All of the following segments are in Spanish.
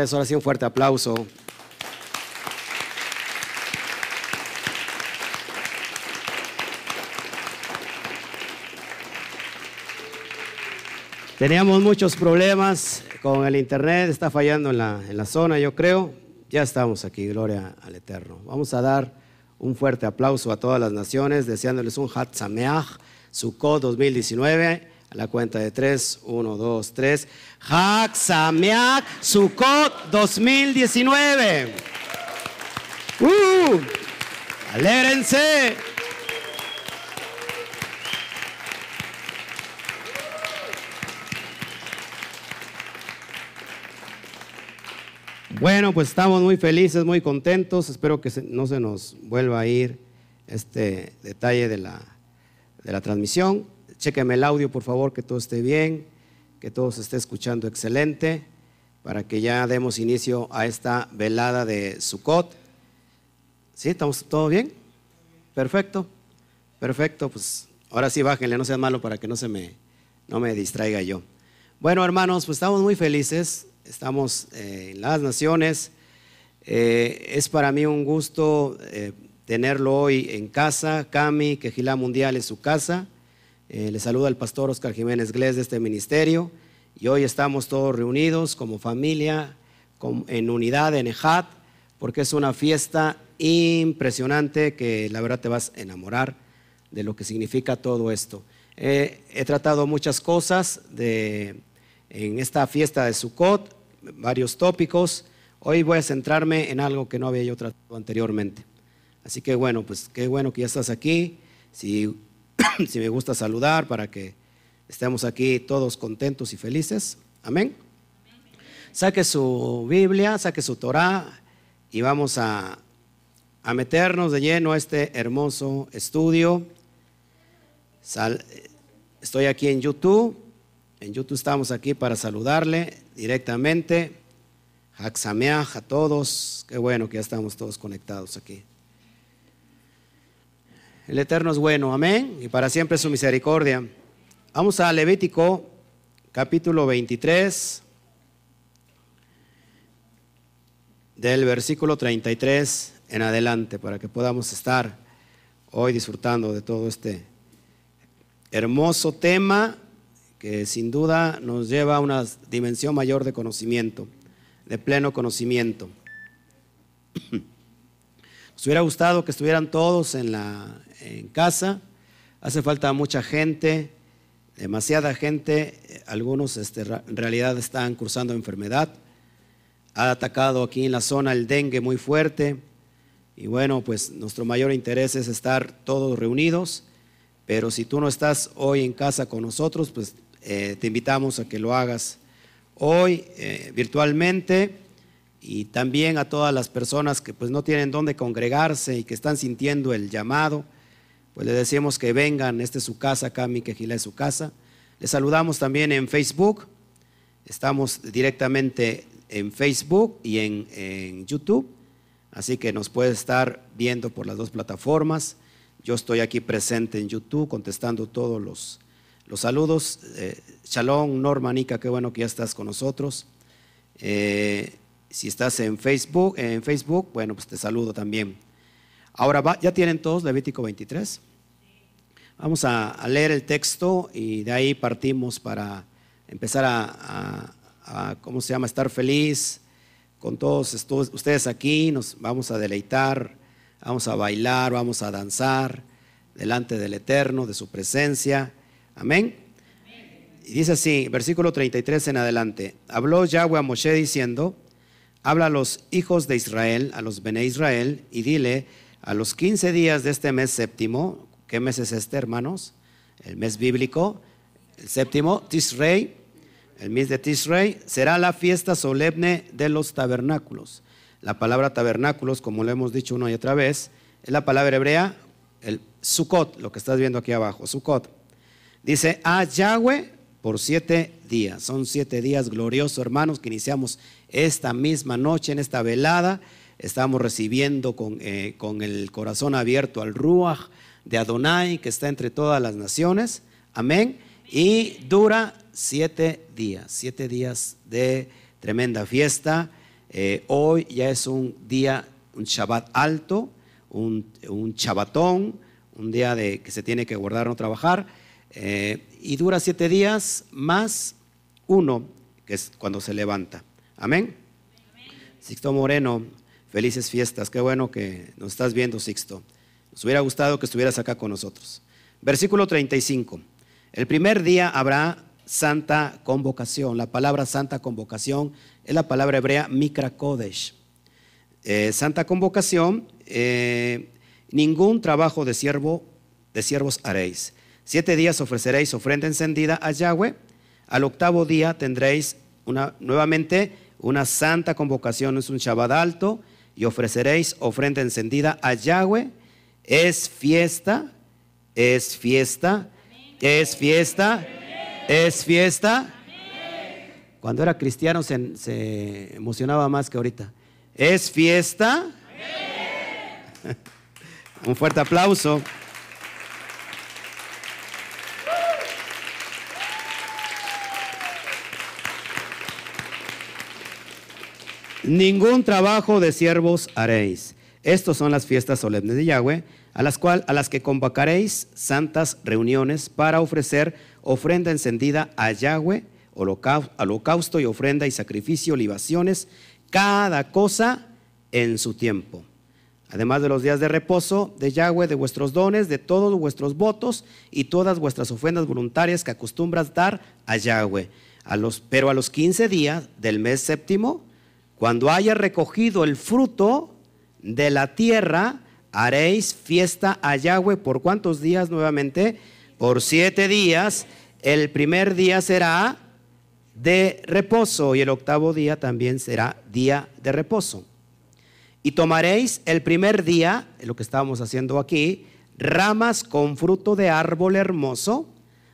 regreso. Ahora un fuerte aplauso. Teníamos muchos problemas con el internet, está fallando en la, en la zona, yo creo. Ya estamos aquí, gloria al Eterno. Vamos a dar un fuerte aplauso a todas las naciones, deseándoles un Hat Sameach, Sukkot 2019. La cuenta de tres, uno, dos, tres. Hak Sameach Sukkot 2019. ¡Uh! ¡Alégrense! Bueno, pues estamos muy felices, muy contentos. Espero que no se nos vuelva a ir este detalle de la, de la transmisión. Chéqueme el audio, por favor, que todo esté bien, que todo se esté escuchando excelente, para que ya demos inicio a esta velada de Sukkot. ¿Sí? ¿Estamos todo bien? Perfecto, perfecto. Pues ahora sí bájenle, no sea malo para que no se me, no me distraiga yo. Bueno, hermanos, pues estamos muy felices, estamos eh, en las naciones. Eh, es para mí un gusto eh, tenerlo hoy en casa. Cami, Quejilá Mundial es su casa. Eh, le saluda el pastor Oscar Jiménez Glés de este ministerio y hoy estamos todos reunidos como familia, en unidad, en Ejat, porque es una fiesta impresionante que la verdad te vas a enamorar de lo que significa todo esto. he tratado muchas cosas en esta fiesta de Sukkot, varios tópicos. Hoy voy a centrarme en algo que no había yo tratado anteriormente. Así que bueno, pues qué bueno que ya estás aquí. Si si me gusta saludar para que estemos aquí todos contentos y felices. Amén. Saque su Biblia, saque su Torah y vamos a, a meternos de lleno a este hermoso estudio. estoy aquí en YouTube. En YouTube estamos aquí para saludarle directamente. Haxameach a todos. Qué bueno que ya estamos todos conectados aquí. El Eterno es bueno, amén, y para siempre su misericordia. Vamos a Levítico capítulo 23, del versículo 33 en adelante, para que podamos estar hoy disfrutando de todo este hermoso tema que sin duda nos lleva a una dimensión mayor de conocimiento, de pleno conocimiento. Nos hubiera gustado que estuvieran todos en, la, en casa. Hace falta mucha gente, demasiada gente. Algunos este, en realidad están cursando enfermedad. Ha atacado aquí en la zona el dengue muy fuerte. Y bueno, pues nuestro mayor interés es estar todos reunidos. Pero si tú no estás hoy en casa con nosotros, pues eh, te invitamos a que lo hagas hoy eh, virtualmente y también a todas las personas que pues no tienen dónde congregarse y que están sintiendo el llamado, pues le decimos que vengan, este es su casa, Cami Quejila es su casa. Les saludamos también en Facebook, estamos directamente en Facebook y en, en YouTube, así que nos puede estar viendo por las dos plataformas. Yo estoy aquí presente en YouTube contestando todos los, los saludos. Eh, shalom, Norma, Nica, qué bueno que ya estás con nosotros. Eh, si estás en Facebook, en Facebook, bueno, pues te saludo también. Ahora, ¿ya tienen todos Levítico 23? Vamos a, leer el texto y de ahí partimos para empezar a, ¿cómo se llama?, estar feliz con todos ustedes aquí. Nos vamos a deleitar, vamos a bailar, vamos a danzar delante del Eterno, de su presencia. Amén. Y dice así, versículo 33 en adelante. Habló Yahweh a Moshe diciendo, habla a los hijos de Israel, a los Bene Israel, y dile, a los 15 días de este mes séptimo, ¿qué mes es este, hermanos? El mes bíblico, el séptimo, Tisrei, el mes de Tisrei, será la fiesta solemne de los tabernáculos. La palabra tabernáculos, como lo hemos dicho una y otra vez, es la palabra hebrea, el Sukkot, lo que estás viendo aquí abajo, Sukkot. Dice, a Yahweh por siete días. Son siete días gloriosos, hermanos, que iniciamos esta misma noche, en esta velada. Estamos recibiendo con, eh, con el corazón abierto al Ruach de Adonai, que está entre todas las naciones. Amén. Y dura siete días, siete días de tremenda fiesta. Eh, hoy ya es un día, un Shabbat alto, un, un un día de que se tiene que guardar, no trabajar. Eh, y dura siete días más uno, que es cuando se levanta. Amén. Sixto Moreno, felices fiestas. Qué bueno que nos estás viendo, Sixto. Nos hubiera gustado que estuvieras acá con nosotros. Versículo 35. El primer día habrá santa convocación. La palabra santa convocación es la palabra hebrea mikra kodesh. Eh, santa convocación, eh, ningún trabajo de siervo, de siervos haréis. Siete días ofreceréis ofrenda encendida a Yahweh. Al octavo día tendréis una, nuevamente una santa convocación, es un Shabbat alto, y ofreceréis ofrenda encendida a Yahweh. Es fiesta, es fiesta, es fiesta, es fiesta. Cuando era cristiano se, se emocionaba más que ahorita. Es fiesta. Un fuerte aplauso. Ningún trabajo de siervos haréis. Estas son las fiestas solemnes de Yahweh, a las, cual, a las que convocaréis santas reuniones para ofrecer ofrenda encendida a Yahweh, holocausto y ofrenda y sacrificio, libaciones, cada cosa en su tiempo. Además de los días de reposo de Yahweh, de vuestros dones, de todos vuestros votos y todas vuestras ofrendas voluntarias que acostumbras dar a Yahweh. Pero a los 15 días del mes séptimo, cuando haya recogido el fruto de la tierra, haréis fiesta a Yahweh por cuántos días nuevamente? Por siete días. El primer día será de reposo y el octavo día también será día de reposo. Y tomaréis el primer día, lo que estábamos haciendo aquí, ramas con fruto de árbol hermoso,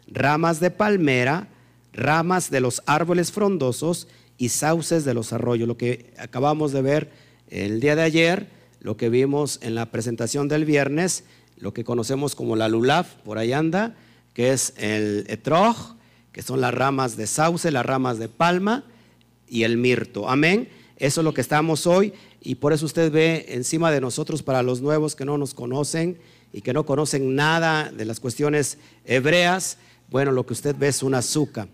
ramas de palmera, ramas de los árboles frondosos y sauces de los arroyos. Lo que acabamos de ver el día de ayer, lo que vimos en la presentación del viernes, lo que conocemos como la lulaf, por ahí anda, que es el etrog, que son las ramas de sauce, las ramas de palma y el mirto. Amén. Eso es lo que estamos hoy y por eso usted ve encima de nosotros para los nuevos que no nos conocen y que no conocen nada de las cuestiones hebreas. Bueno, lo que usted ve es un azúcar.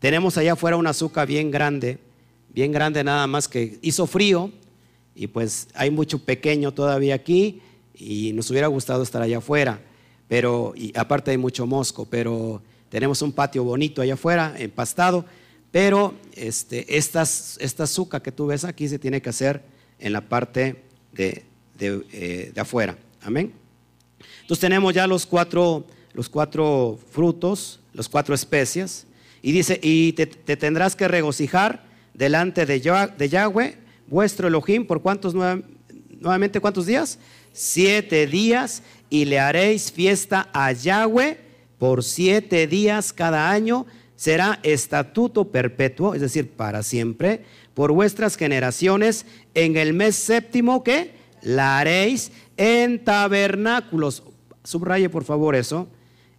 Tenemos allá afuera un azúcar bien grande bien grande nada más que hizo frío y pues hay mucho pequeño todavía aquí y nos hubiera gustado estar allá afuera, pero y aparte hay mucho mosco, pero tenemos un patio bonito allá afuera, empastado, pero este, esta azúcar que tú ves aquí se tiene que hacer en la parte de, de, eh, afuera. Amén. Entonces tenemos ya los cuatro, los cuatro frutos, los cuatro especias, y dice, y te tendrás que regocijar delante de, Yahweh, vuestro Elohim, por cuántos nuevamente cuántos días? Siete días y le haréis fiesta a Yahweh por siete días cada año. Será estatuto perpetuo, es decir, para siempre, por vuestras generaciones. En el mes séptimo que la haréis en tabernáculos. Subraye por favor eso.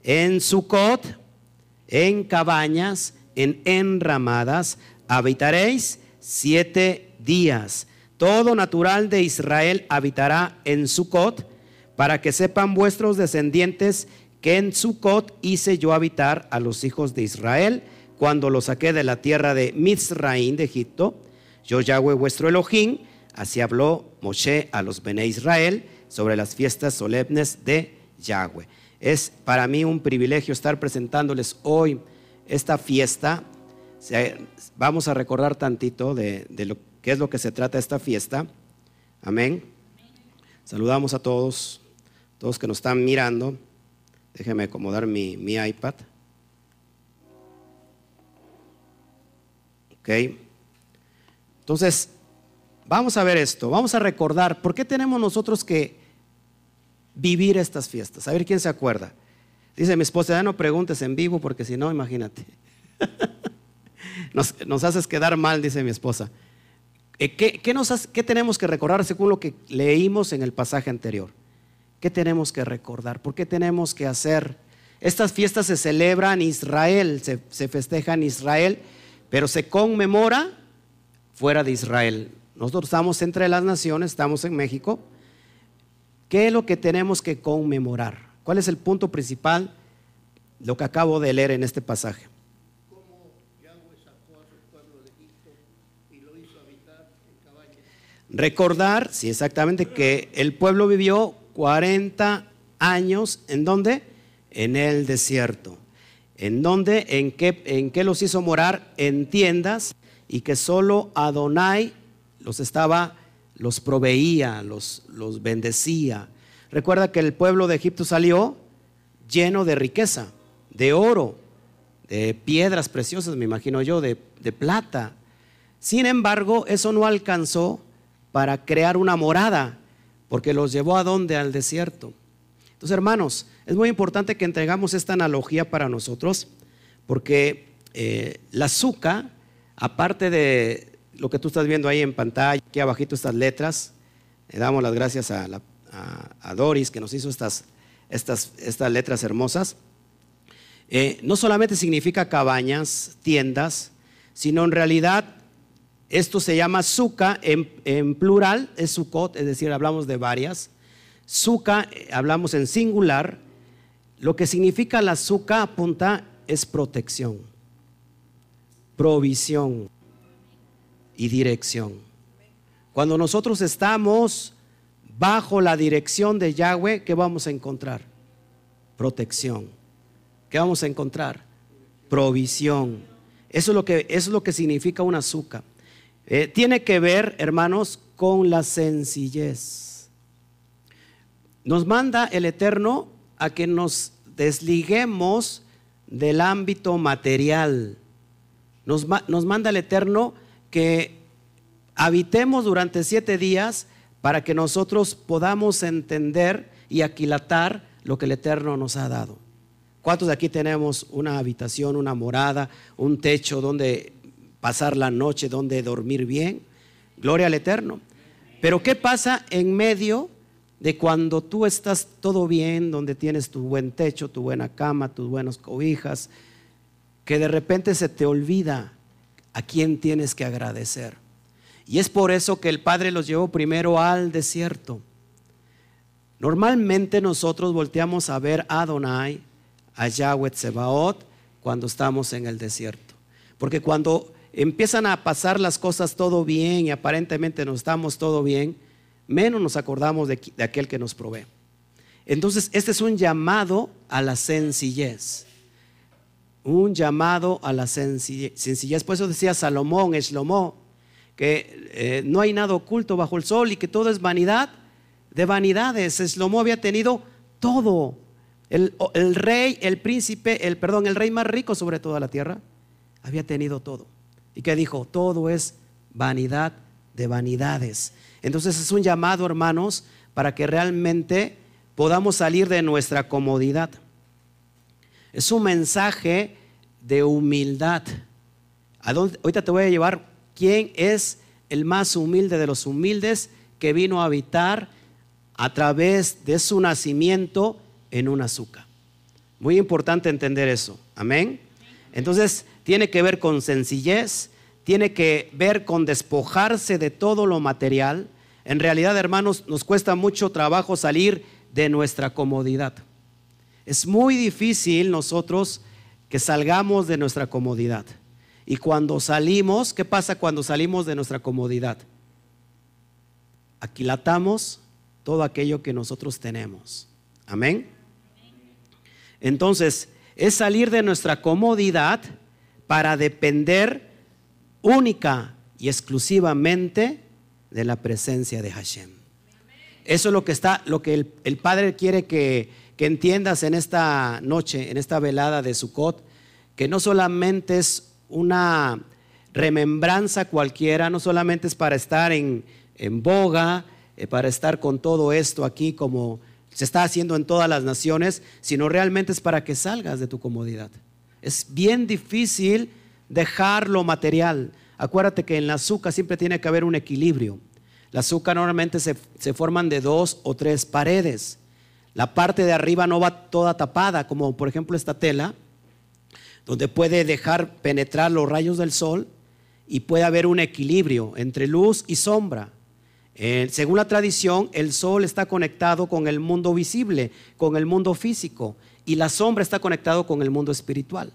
En Sucot, en cabañas, en enramadas, habitaréis siete días. Todo natural de Israel habitará en Sucot, para que sepan vuestros descendientes que en Sucot hice yo habitar a los hijos de Israel cuando los saqué de la tierra de Mizraín de Egipto. Yo Yahweh vuestro Elohim, así habló Moshe a los Bene Israel sobre las fiestas solemnes de Yahweh. Es para mí un privilegio estar presentándoles hoy esta fiesta Vamos a recordar tantito de, lo que es lo que se trata esta fiesta. Amén. Saludamos a todos, todos que nos están mirando. Déjeme acomodar mi, mi iPad. Ok. Entonces, vamos a ver esto. Vamos a recordar por qué tenemos nosotros que vivir estas fiestas. A ver quién se acuerda. Dice mi esposa, ya no preguntes en vivo porque si no, imagínate. Nos, haces quedar mal, dice mi esposa. Eh, ¿Qué, nos ¿Qué tenemos que recordar según lo que leímos en el pasaje anterior? ¿Qué tenemos que recordar? ¿Por qué tenemos que hacer? Estas fiestas se celebran en Israel, se, se festeja en Israel, pero se conmemora fuera de Israel. Nosotros estamos entre las naciones, estamos en México. ¿Qué es lo que tenemos que conmemorar? ¿Cuál es el punto principal? Lo que acabo de leer en este pasaje. Recordar, sí, exactamente, que el pueblo vivió 40 años, ¿en dónde? En el desierto. ¿En dónde? ¿En qué, en qué los hizo morar? En tiendas y que solo Adonai los estaba, los proveía, los, los bendecía. Recuerda que el pueblo de Egipto salió lleno de riqueza, de oro, de piedras preciosas, me imagino yo, de, de plata. Sin embargo, eso no alcanzó para crear una morada, porque los llevó a dónde? Al desierto. Entonces, hermanos, es muy importante que entregamos esta analogía para nosotros, porque eh, la azúcar, aparte de lo que tú estás viendo ahí en pantalla, aquí abajito estas letras, le damos las gracias a, Doris que nos hizo estas, estas, estas letras hermosas. Eh, no solamente significa cabañas, tiendas, sino en realidad esto se llama suka en, plural, es sukot, es decir, hablamos de varias. Suka, eh, hablamos en singular. Lo que significa la suka apunta es protección, provisión y dirección. Cuando nosotros estamos bajo la dirección de Yahweh, ¿qué vamos a encontrar? Protección. ¿Qué vamos a encontrar? Provisión. Eso es lo que, eso es lo que significa una azúcar. Eh, tiene que ver, hermanos, con la sencillez. Nos manda el Eterno a que nos desliguemos del ámbito material. Nos, nos manda el Eterno que habitemos durante siete días para que nosotros podamos entender y aquilatar lo que el Eterno nos ha dado. ¿Cuántos de aquí tenemos una habitación, una morada, un techo donde pasar la noche donde dormir bien. Gloria al Eterno. Pero ¿qué pasa en medio de cuando tú estás todo bien, donde tienes tu buen techo, tu buena cama, tus buenas cobijas, que de repente se te olvida a quién tienes que agradecer? Y es por eso que el Padre los llevó primero al desierto. Normalmente nosotros volteamos a ver a Adonai, a Yahweh Tsebaot, cuando estamos en el desierto. Porque cuando empiezan a pasar las cosas todo bien y aparentemente nos estamos todo bien, menos nos acordamos de, aquel que nos provee. Entonces, este es un llamado a la sencillez. Un llamado a la sencillez. Por eso decía Salomón, Eslomó, que eh, no hay nada oculto bajo el sol y que todo es vanidad de vanidades. Eslomó había tenido todo. El, el, rey, el príncipe, el perdón, el rey más rico sobre toda la tierra, había tenido todo. ¿Y que dijo? Todo es vanidad de vanidades. Entonces es un llamado, hermanos, para que realmente podamos salir de nuestra comodidad. Es un mensaje de humildad. Ahorita te voy a llevar quién es el más humilde de los humildes que vino a habitar a través de su nacimiento en un azúcar. Muy importante entender eso. Amén. Entonces, tiene que ver con sencillez, tiene que ver con despojarse de todo lo material. En realidad, hermanos, nos cuesta mucho trabajo salir de nuestra comodidad. Es muy difícil nosotros que salgamos de nuestra comodidad. Y cuando salimos, ¿qué pasa cuando salimos de nuestra comodidad? Aquilatamos todo aquello que nosotros tenemos. Amén. Entonces, es salir de nuestra comodidad para depender única y exclusivamente de la presencia de Hashem. Eso es lo que está, lo que el, Padre quiere que, que, entiendas en esta noche, en esta velada de Sukkot, que no solamente es una remembranza cualquiera, no solamente es para estar en, en boga, eh, para estar con todo esto aquí como se está haciendo en todas las naciones, sino realmente es para que salgas de tu comodidad. Es bien difícil dejar lo material. Acuérdate que en la azúcar siempre tiene que haber un equilibrio. La azúcar normalmente se, se, forman de dos o tres paredes. La parte de arriba no va toda tapada, como por ejemplo esta tela, donde puede dejar penetrar los rayos del sol. y puede haber un equilibrio entre luz y sombra. Eh, según la tradición, el sol está conectado con el mundo visible, con el mundo físico, y la sombra está conectado con el mundo espiritual.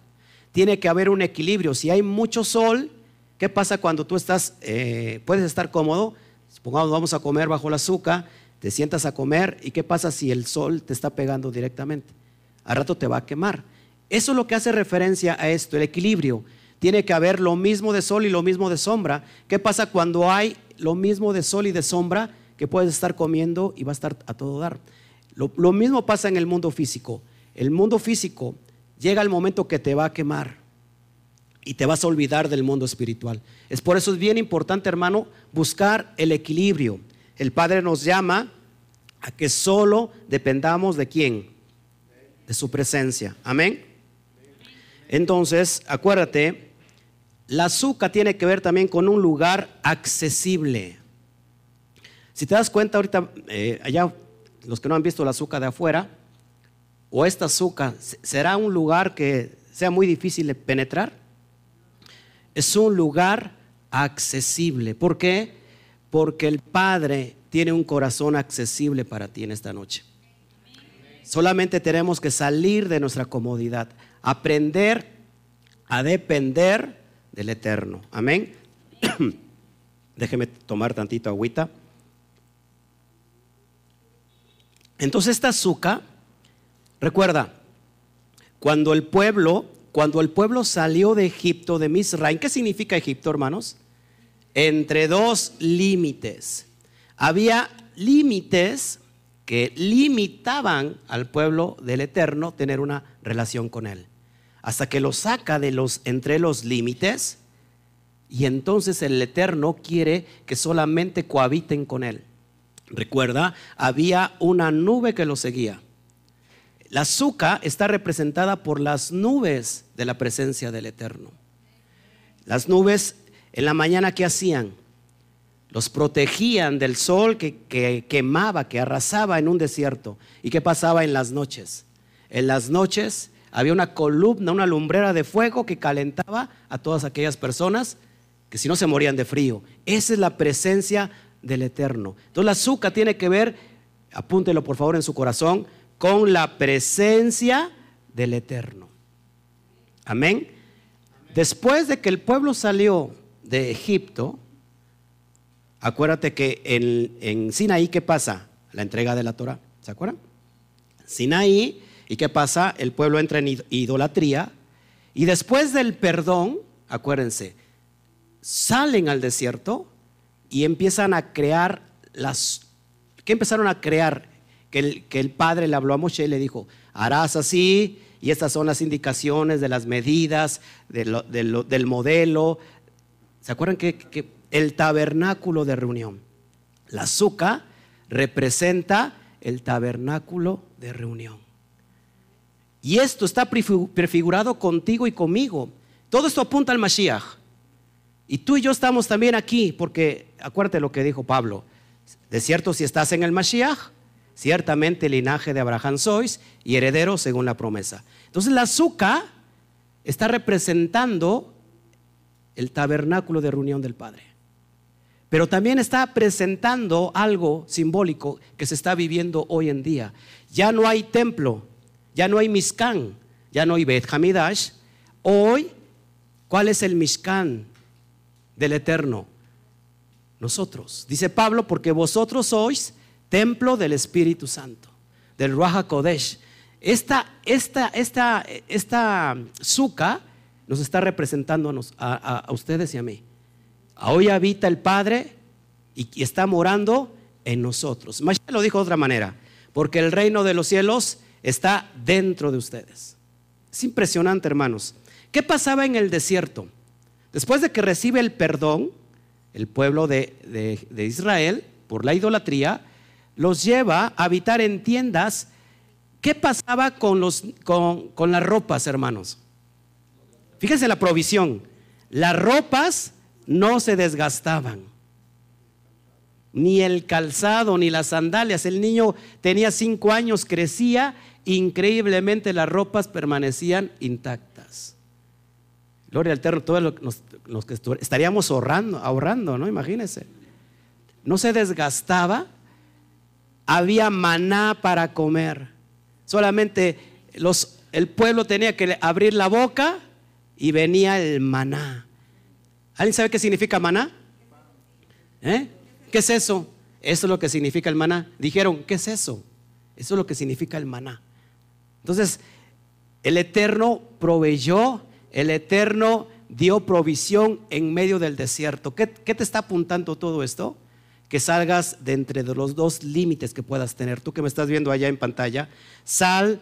Tiene que haber un equilibrio. Si hay mucho sol, ¿qué pasa cuando tú estás, eh, puedes estar cómodo? Supongamos vamos a comer bajo el azúcar, te sientas a comer, ¿y qué pasa si el sol te está pegando directamente? Al rato te va a quemar. Eso es lo que hace referencia a esto, el equilibrio. Tiene que haber lo mismo de sol y lo mismo de sombra. ¿Qué pasa cuando hay lo mismo de sol y de sombra que puedes estar comiendo y va a estar a todo dar? Lo, mismo pasa en el mundo físico. El mundo físico llega el momento que te va a quemar y te vas a olvidar del mundo espiritual. Es por eso es bien importante, hermano, buscar el equilibrio. El Padre nos llama a que solo dependamos de quién? De su presencia. Amén. Entonces, acuérdate, la azúcar tiene que ver también con un lugar accesible. Si te das cuenta ahorita, eh, allá los que no han visto la azúcar de afuera, o esta azúcar, ¿será un lugar que sea muy difícil de penetrar? Es un lugar accesible. ¿Por qué? Porque el Padre tiene un corazón accesible para ti en esta noche. Solamente tenemos que salir de nuestra comodidad, aprender a depender del Eterno. Amén. Déjeme tomar tantito agüita. Entonces esta azúcar, recuerda, cuando el pueblo, cuando el pueblo salió de Egipto, de Misraim, ¿qué significa Egipto, hermanos? Entre dos límites. Había límites que limitaban al pueblo del Eterno tener una relación con él. Hasta que lo saca de los entre los límites y entonces el Eterno quiere que solamente cohabiten con él. Recuerda, había una nube que lo seguía. La azúcar está representada por las nubes de la presencia del Eterno. Las nubes en la mañana que hacían? los protegían del sol que, quemaba, que arrasaba en un desierto. ¿Y qué pasaba en las noches? En las noches había una columna, una lumbrera de fuego que calentaba a todas aquellas personas que si no se morían de frío. Esa es la presencia del Eterno. Entonces la azúcar tiene que ver, apúntelo por favor en su corazón, con la presencia del Eterno. Amén. Después de que el pueblo salió de Egipto, Acuérdate que en, Sinaí, ¿qué pasa? La entrega de la Torah. ¿Se acuerdan? Sinaí, ¿y qué pasa? El pueblo entra en idolatría. Y después del perdón, acuérdense, salen al desierto y empiezan a crear las... ¿Qué empezaron a crear? Que el, que el padre le habló a Moshe y le dijo, harás así, y estas son las indicaciones de las medidas, del modelo. ¿Se acuerdan que, que el tabernáculo de reunión. La azúcar representa el tabernáculo de reunión. Y esto está prefigurado contigo y conmigo. Todo esto apunta al Mashiach. Y tú y yo estamos también aquí, porque acuérdate lo que dijo Pablo. De cierto, si estás en el Mashiach, ciertamente el linaje de Abraham sois y heredero según la promesa. Entonces la azúcar está representando el tabernáculo de reunión del Padre pero también está presentando algo simbólico que se está viviendo hoy en día. Ya no hay templo, ya no hay Mishkan, ya no hay Bet Hamidash. Hoy, ¿cuál es el Mishkan del Eterno? Nosotros. Dice Pablo, porque vosotros sois templo del Espíritu Santo, del Ruach Kodesh. Esta, esta, esta, esta suka nos está representando a ustedes y a mí. Hoy habita el Padre y está morando en nosotros. Mashiach lo dijo de otra manera, porque el reino de los cielos está dentro de ustedes. Es impresionante, hermanos. ¿Qué pasaba en el desierto? Después de que recibe el perdón, el pueblo de, Israel, por la idolatría, los lleva a habitar en tiendas. ¿Qué pasaba con, los, con, con las ropas, hermanos? Fíjense la provisión. Las ropas no se desgastaban. Ni el calzado, ni las sandalias. El niño tenía cinco años, crecía, increíblemente las ropas permanecían intactas. Gloria al Eterno, todos los, que estaríamos ahorrando, ahorrando, ¿no? Imagínense. No se desgastaba, había maná para comer. Solamente el pueblo tenía que abrir la boca y venía el maná. ¿Alguien sabe qué significa maná? ¿Eh? ¿Qué es eso? Eso es lo que significa el maná. Dijeron, ¿qué es eso? Eso es lo que significa el maná. Entonces, el Eterno proveyó, el Eterno dio provisión en medio del desierto. ¿Qué, te está apuntando todo esto? Que salgas de entre los dos límites que puedas tener. Tú que me estás viendo allá en pantalla, sal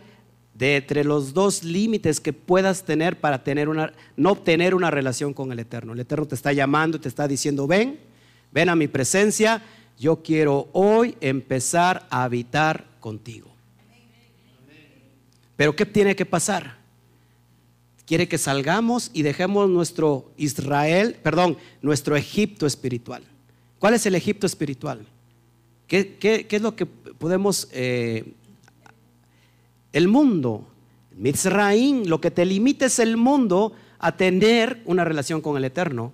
de entre los dos límites que puedas tener para tener una, no obtener una relación con el Eterno. El Eterno te está llamando te está diciendo, ven, ven a mi presencia, yo quiero hoy empezar a habitar contigo. Pero ¿qué tiene que pasar? Quiere que salgamos y dejemos nuestro Israel, perdón, nuestro Egipto espiritual. ¿Cuál es el Egipto espiritual? ¿Qué, es lo que podemos... Eh, el mundo, Mitzraim, lo que te limita es el mundo a tener una relación con el Eterno.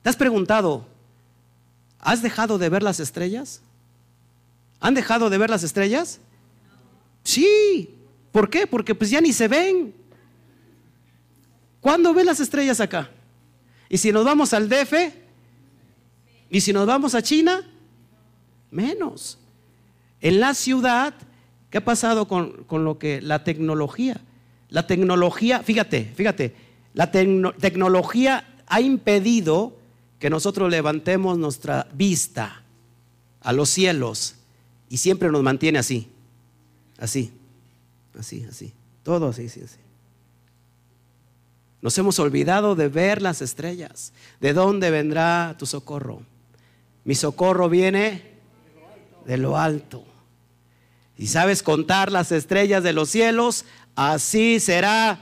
¿Te has preguntado, ¿has dejado de ver las estrellas? ¿Han dejado de ver las estrellas? Sí, ¿Por qué? Porque pues ya ni se ven. ¿Cuándo ven las estrellas acá? Y si nos vamos al DF, y si nos vamos a China, menos. En la ciudad, ¿qué ha pasado con, lo que la tecnología? La tecnología, fíjate, fíjate, la tecnología ha impedido que nosotros levantemos nuestra vista a los cielos y siempre nos mantiene así, así. Así, así. Todo así, así, así. Nos hemos olvidado de ver las estrellas. ¿De dónde vendrá tu socorro? Mi socorro viene de lo alto. Y sabes contar las estrellas de los cielos, así será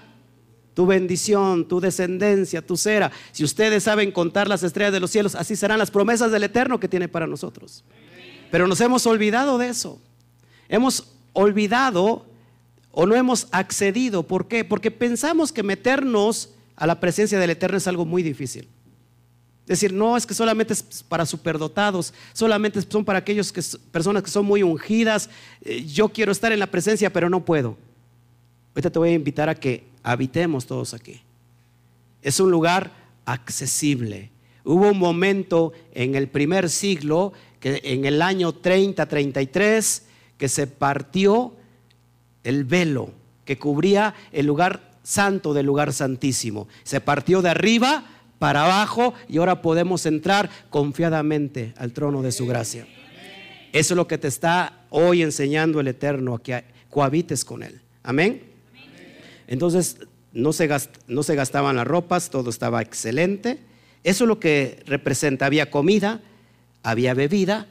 tu bendición, tu descendencia, tu cera. Si ustedes saben contar las estrellas de los cielos, así serán las promesas del Eterno que tiene para nosotros. Pero nos hemos olvidado de eso. Hemos olvidado o no hemos accedido. ¿Por qué? Porque pensamos que meternos a la presencia del Eterno es algo muy difícil. Decir, no, es que solamente es para superdotados, solamente son para aquellos que, personas que son muy ungidas. Eh, yo quiero estar en la presencia, pero no puedo. Ahorita te voy a invitar a que habitemos todos aquí. Es un lugar accesible. Hubo un momento en el primer siglo, que en el año 30, 33, que se partió el velo que cubría el lugar santo del lugar santísimo. Se partió de arriba para abajo y ahora podemos entrar confiadamente al trono de su gracia. Eso es lo que te está hoy enseñando el Eterno, a que cohabites con Él. Amén. Entonces, no se, gastaban las ropas, todo estaba excelente. Eso es lo que representa. Había comida, había bebida.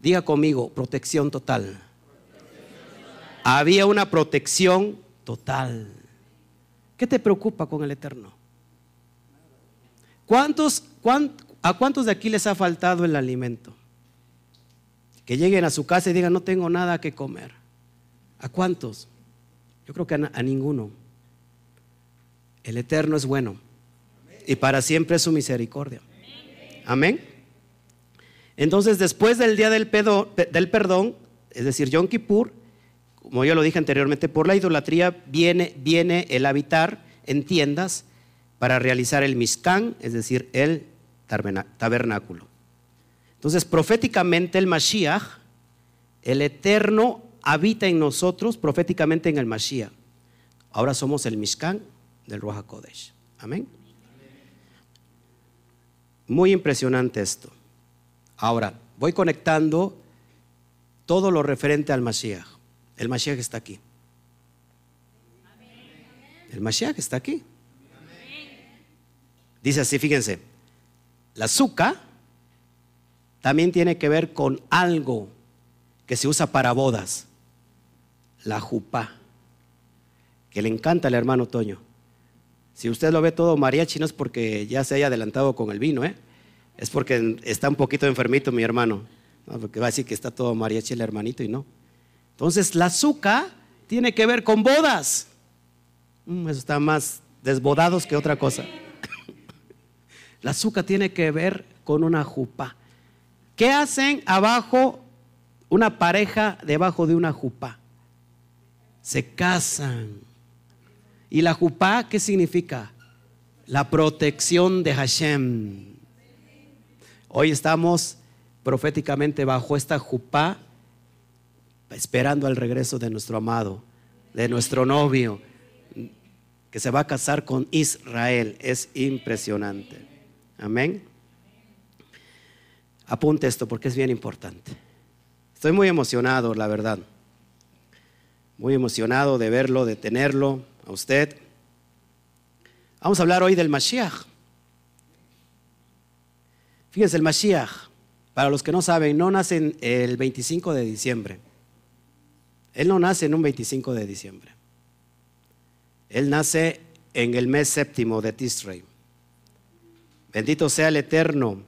Diga conmigo, protección total había una protección total. ¿Qué te preocupa con el Eterno? ¿Cuántos, ¿A cuántos de aquí les ha faltado el alimento? Que lleguen a su casa y digan, no tengo nada que comer. ¿A cuántos? Yo creo que a, ninguno. El Eterno es bueno y para siempre es su misericordia. Amén. Entonces, después del día del, del perdón, es decir, Yom Kippur, como yo lo dije anteriormente, por la idolatría viene, viene el habitar en tiendas para realizar el miscán, es decir, el tabernáculo. Entonces, proféticamente el Mashiach, el Eterno, habita en nosotros, proféticamente en el Mashiach. Ahora somos el Mishkan del Ruach HaKodesh. Amén. Muy impresionante esto. Ahora, voy conectando todo lo referente al Mashiach. El Mashiach está aquí. El Mashiach está aquí. Dice así, fíjense, la azúcar también tiene que ver con algo que se usa para bodas, la jupá, que le encanta al hermano Toño. Si usted lo ve todo mariachi, no es porque ya se haya adelantado con el vino, ¿eh? es porque está un poquito enfermito mi hermano, porque va a decir que está todo mariachi el hermanito y no. Entonces, la azúcar tiene que ver con bodas. Mm, eso está más desbodados que otra cosa. La azúcar tiene que ver con una jupa. ¿Qué hacen abajo una pareja debajo de una jupa? Se casan. ¿Y la jupa qué significa? La protección de Hashem. Hoy estamos proféticamente bajo esta jupa esperando al regreso de nuestro amado, de nuestro novio, que se va a casar con Israel. Es impresionante. Amén. Apunte esto porque es bien importante. Estoy muy emocionado, la verdad. Muy emocionado de verlo, de tenerlo a usted. Vamos a hablar hoy del Mashiach. Fíjense, el Mashiach, para los que no saben, no nace el 25 de diciembre. Él no nace en un 25 de diciembre. Él nace en el mes séptimo de Tisrei. Bendito sea el Eterno.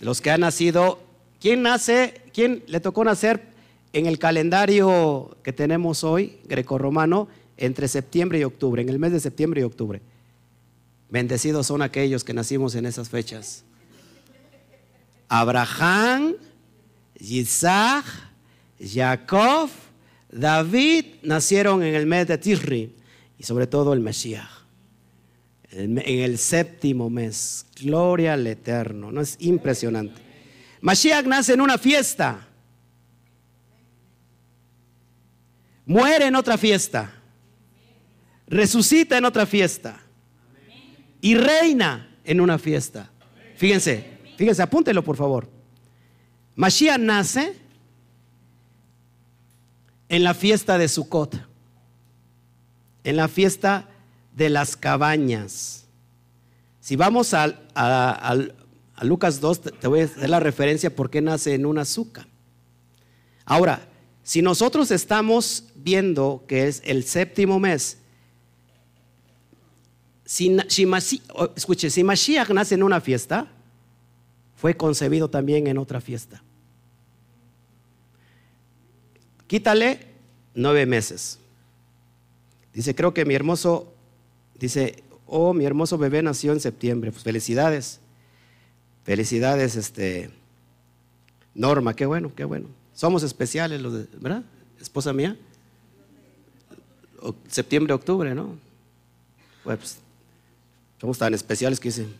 Los que han nacido, ¿quién nace? ¿Quién le tocó nacer en el calendario que tenemos hoy, grecorromano, entre septiembre y octubre, en el mes de septiembre y octubre? Bendecidos son aquellos que nacimos en esas fechas. Abraham, Isaac, Jacob, David nacieron en el mes de Tisri y sobre todo el Mesías en el séptimo mes. Gloria al Eterno. ¿No es impresionante? Mashiach nace en una fiesta. Muere en otra fiesta. Resucita en otra fiesta. Y reina en una fiesta. Fíjense, fíjense, apúntelo por favor. Mashiach nace en la fiesta de Sukkot. En la fiesta de las cabañas. Si vamos a, Lucas 2, te voy a hacer la referencia por qué nace en un azúcar. Ahora, si nosotros estamos viendo que es el séptimo mes, si, escuche, si Mashiach nace en una fiesta, fue concebido también en otra fiesta. Quítale nueve meses. Dice, creo que mi hermoso Dice, oh, mi hermoso bebé nació en septiembre. Pues felicidades. Felicidades, este, Norma, qué bueno, qué bueno. Somos especiales, los ¿verdad? Esposa mía. septiembre, octubre, ¿no? Pues somos tan especiales que dicen.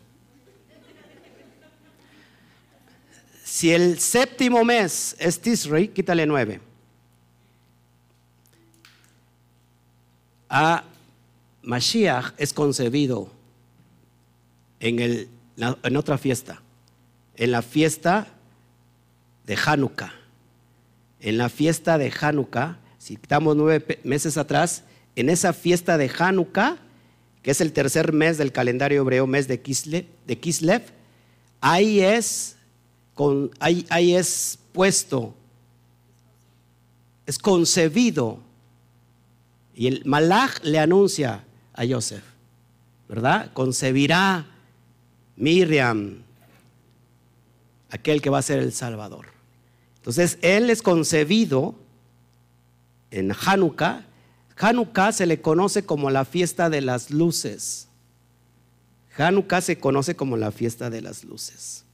Si el séptimo mes es Tisrei, quítale nueve. A Mashiach es concebido en, el, en otra fiesta, en la fiesta de Hanukkah. En la fiesta de Hanukkah, si estamos nueve meses atrás, en esa fiesta de Hanukkah, que es el tercer mes del calendario hebreo, mes de Kislev, de Kislev ahí, es, con, ahí, ahí es puesto, es concebido. Y el Malach le anuncia, a Joseph, ¿verdad? Concebirá Miriam, aquel que va a ser el Salvador. Entonces, él es concebido en Hanukkah. Hanukkah se le conoce como la fiesta de las luces. Hanukkah se conoce como la fiesta de las luces.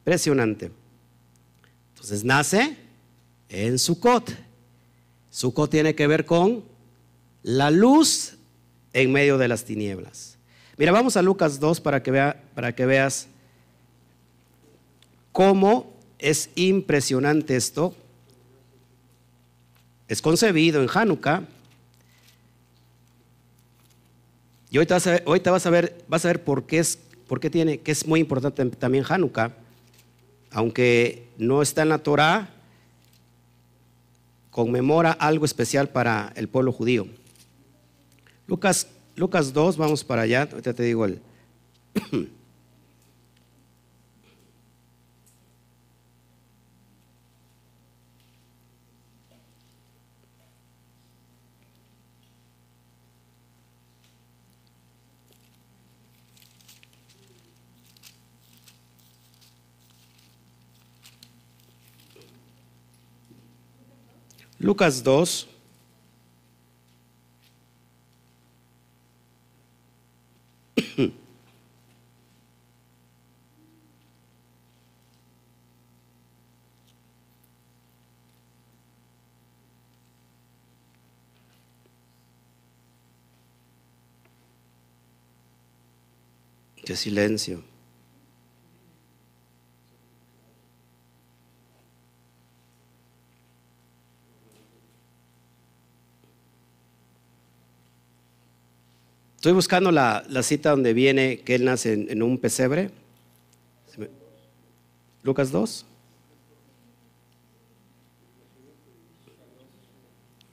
Impresionante. Entonces nace en Sukkot. Sukkot tiene que ver con la luz en medio de las tinieblas. Mira, vamos a Lucas 2 para que, vea, para que veas cómo es impresionante esto. Es concebido en Hanukkah. Y hoy ver, vas a ver, vas a ver por qué es, por qué tiene, que es muy importante también Hanukkah. Aunque no está en la Torah, conmemora algo especial para el pueblo judío. Lucas, Lucas 2, vamos para allá, ahorita te digo el... Lucas 2, Qué silencio. Estoy buscando la, cita donde viene que él nace en, un pesebre. Lucas 2.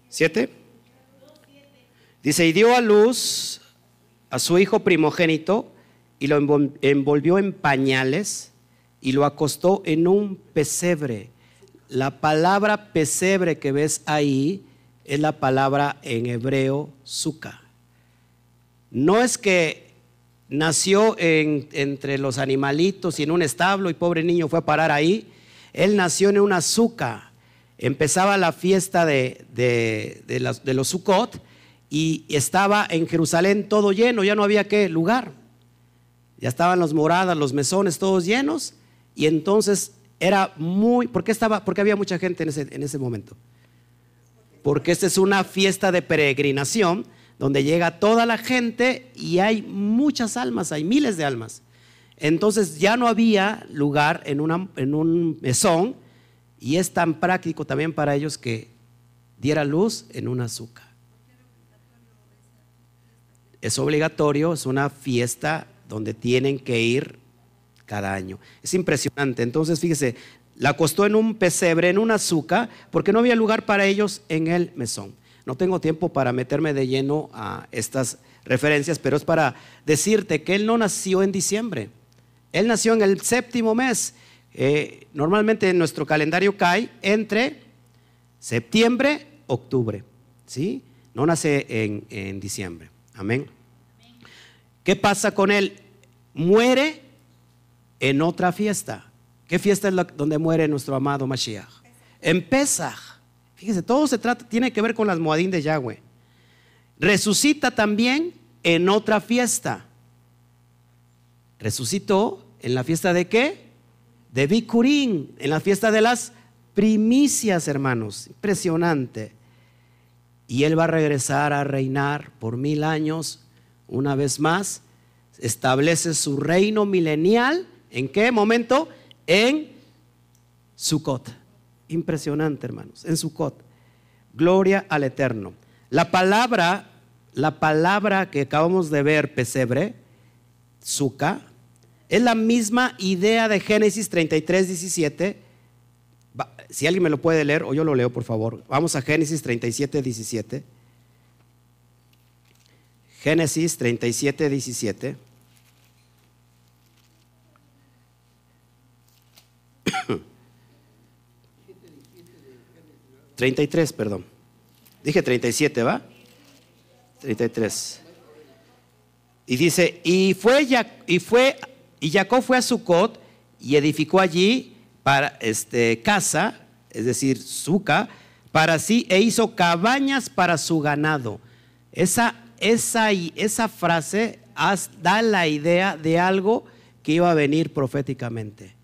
¿Siete? Dice, y dio a luz a su hijo primogénito y lo envolvió en pañales y lo acostó en un pesebre. La palabra pesebre que ves ahí es la palabra en hebreo suka. No es que nació entre los animalitos y en un establo y pobre niño fue a parar ahí. Él nació en una suca. Empezaba la fiesta de, de los Sukkot y estaba en Jerusalén todo lleno, ya no había qué lugar. Ya estaban las moradas, los mesones todos llenos y entonces era muy, ¿por qué estaba? Porque había mucha gente en ese, en ese momento. Porque esta es una fiesta de peregrinación donde llega toda la gente y hay muchas almas, hay miles de almas. Entonces ya no había lugar en, en un mesón y es tan práctico también para ellos que diera luz en un azúcar. Es obligatorio, es una fiesta donde tienen que ir cada año. Es impresionante. Entonces, fíjese, la acostó en un pesebre, en un azúcar, porque no había lugar para ellos en el mesón. No tengo tiempo para meterme de lleno a estas referencias, pero es para decirte que él no nació en diciembre. Él nació en el séptimo mes. Eh, normalmente en nuestro calendario cae entre septiembre, octubre. ¿Sí? No nace en, en diciembre. Amén. ¿Qué pasa con él? Muere en otra fiesta. ¿Qué fiesta es la donde muere nuestro amado Mashiach? En. Fíjese, todo se trata, tiene que ver con las Moadín de Yahweh. Resucita también en otra fiesta. Resucitó en la fiesta de qué? De Bikurín, en la fiesta de las primicias, hermanos. Impresionante. Y él va a regresar a reinar por mil años una vez más, establece su reino milenial. ¿En qué momento? En Sukkot. Impresionante, hermanos. En Sukkot. Gloria al Eterno. La palabra, la palabra que acabamos de ver, pesebre, Suka, es la misma idea de Génesis 33, 17. Si alguien me lo puede leer, o yo lo leo, por favor. Vamos a Génesis 37, 17. Génesis 37, 17. Treinta y tres, perdón. Dije 37, ¿va? 33. Y dice, y fue, y fue, y Jacob fue a Sucot y edificó allí para este casa, es decir, Suca, para sí, e hizo cabañas para su ganado. Esa esa, esa frase da la idea de algo que iba a venir proféticamente.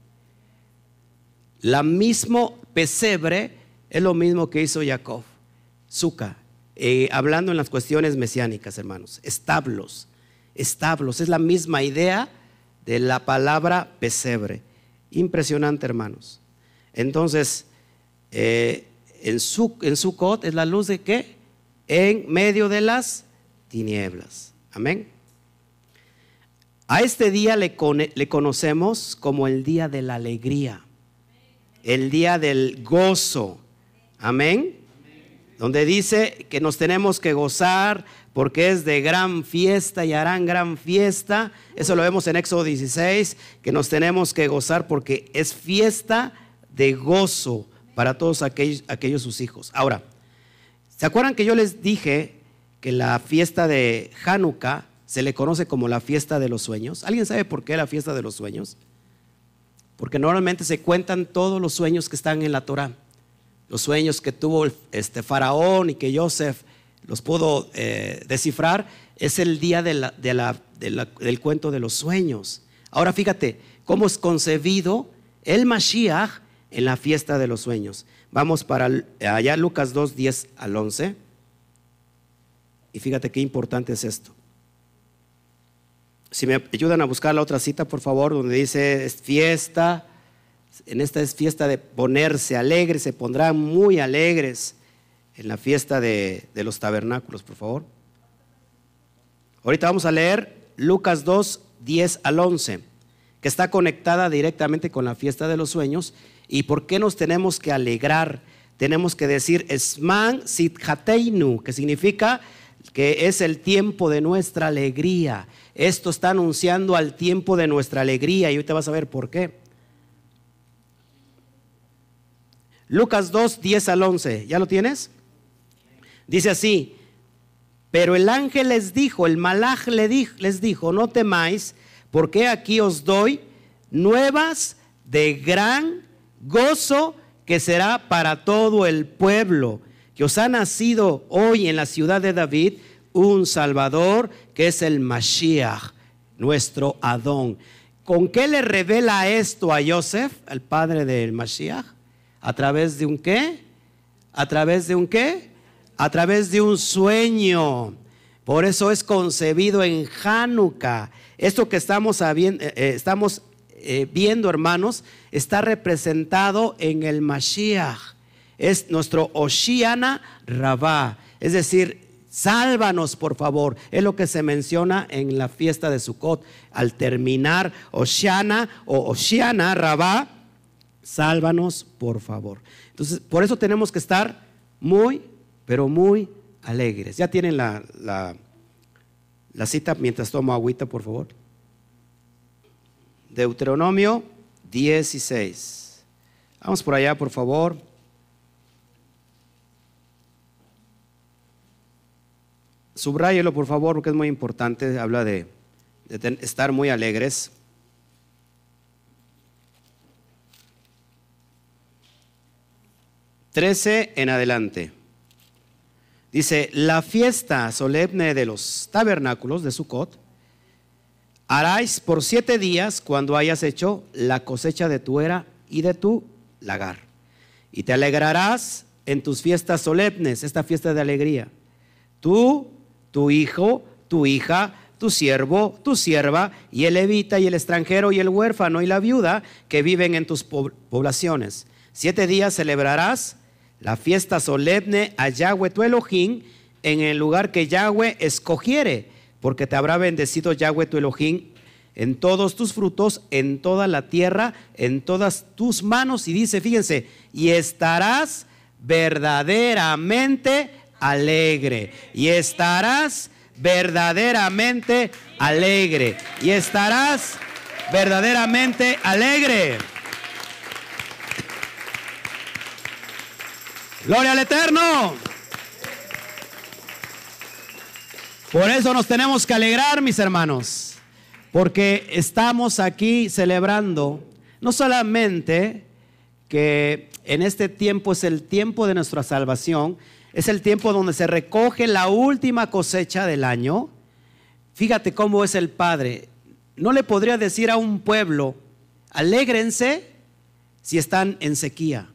La mismo pesebre es lo mismo que hizo Jacob, Zuka, eh, hablando en las cuestiones mesiánicas, hermanos. Establos, establos, es la misma idea de la palabra pesebre. Impresionante, hermanos. Entonces, eh, en, su, en es la luz de qué? En medio de las Amén. A este día le, conocemos como el día de la alegría, el día del gozo. Amén. Donde dice que nos tenemos que gozar porque es de gran fiesta y harán gran fiesta. Eso lo vemos en Éxodo 16, que nos tenemos que gozar porque es fiesta de gozo para todos aquellos sus hijos. Ahora, ¿se acuerdan que yo les dije que la fiesta de Hanukkah se le conoce como la fiesta de los sueños. ¿Alguien sabe por qué la fiesta de los sueños? Porque normalmente se cuentan todos los sueños que están en la Torah. Los sueños que tuvo este faraón y que Joseph los puedo eh, descifrar, es el día del cuento de los sueños. Ahora fíjate cómo es concebido el Mashiach en la fiesta de los sueños. Vamos para allá Lucas 2, 10 al 11. Y fíjate qué importante es esto. Si me ayudan a buscar la otra cita, por favor, donde dice es fiesta. En esta es fiesta de ponerse alegres, se pondrán muy alegres en la fiesta de, los tabernáculos, por favor. Ahorita vamos a leer Lucas 2, 10 al 11, que está conectada directamente con la fiesta de los sueños. ¿Y por qué nos tenemos que alegrar? Tenemos que decir Esman Sithateinu, que significa que es el tiempo de nuestra alegría. Esto está anunciando al tiempo de nuestra alegría y hoy te vas a ver por qué. Lucas 2, 10 al 11, ¿ya lo tienes? Dice así, pero el ángel les dijo, el malaj les dijo, no temáis, porque aquí os doy nuevas de gran gozo que será para todo el pueblo, que os ha nacido hoy en la ciudad de David un Salvador que es el Mashiach, nuestro Adón. ¿Con qué le revela esto a Joseph, el padre del Mashiach? ¿A través de un qué? ¿A través de un qué? A través de un sueño. Por eso es concebido en Hanukkah. Esto que estamos, eh, eh, estamos eh, viendo, hermanos, está representado en el Mashiach. Es nuestro Oshiana Rabá. Es decir, Sálvanos, por favor. Es lo que se menciona en la fiesta de Sukkot. Al terminar Oshiana o Oshiana Rabá, sálvanos, por favor. Entonces, por eso tenemos que estar muy, pero muy alegres. Ya tienen la, la, la cita mientras tomo agüita, por favor. Deuteronomio 16. Vamos por allá, por favor. Subráyelo, por favor, porque es muy importante. Habla de, estar muy alegres. Trece en adelante. Dice, la fiesta solemne de los tabernáculos de Sucot haráis por siete días cuando hayas hecho la cosecha de tu era y de tu lagar. Y te alegrarás en tus fiestas solemnes, esta fiesta de alegría. Tú tu hijo, tu hija, tu siervo, tu sierva, y el levita, y el extranjero, y el huérfano, y la viuda que viven en tus poblaciones. Siete días celebrarás la fiesta solemne a Yahweh tu Elohim en el lugar que Yahweh escogiere, porque te habrá bendecido Yahweh tu Elohim en todos tus frutos, en toda la tierra, en todas tus manos. Y dice, fíjense, y estarás verdaderamente alegre y estarás verdaderamente alegre y estarás verdaderamente alegre. Gloria al Eterno. Por eso nos tenemos que alegrar, mis hermanos, porque estamos aquí celebrando no solamente que en este tiempo es el tiempo de nuestra salvación, es el tiempo donde se recoge la última cosecha del año. Fíjate cómo es el Padre. No le podría decir a un pueblo, alégrense si están en sequía.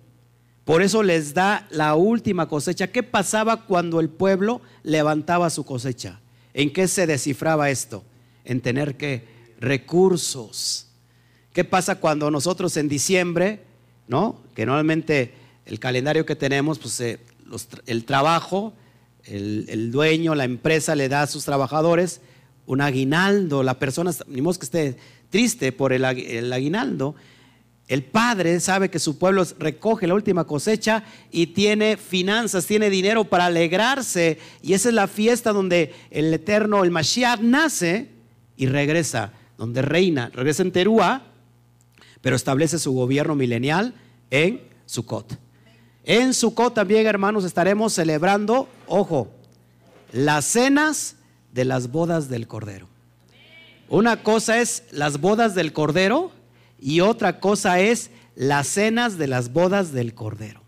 Por eso les da la última cosecha. ¿Qué pasaba cuando el pueblo levantaba su cosecha? ¿En qué se descifraba esto? En tener que recursos. ¿Qué pasa cuando nosotros en diciembre, no? Que normalmente el calendario que tenemos, pues se el trabajo, el, dueño, la empresa le da a sus trabajadores un aguinaldo, la persona, ni modo que esté triste por el, el aguinaldo, el padre sabe que su pueblo recoge la última cosecha y tiene finanzas, tiene dinero para alegrarse. Y esa es la fiesta donde el eterno, el Mashiach, nace y regresa, donde reina, regresa en Terúa, pero establece su gobierno milenial en Sukkot. En Sukkot también, hermanos, estaremos celebrando, ojo, las cenas de las bodas del Cordero. Una cosa es las bodas del Cordero y otra cosa es las cenas de las bodas del Cordero.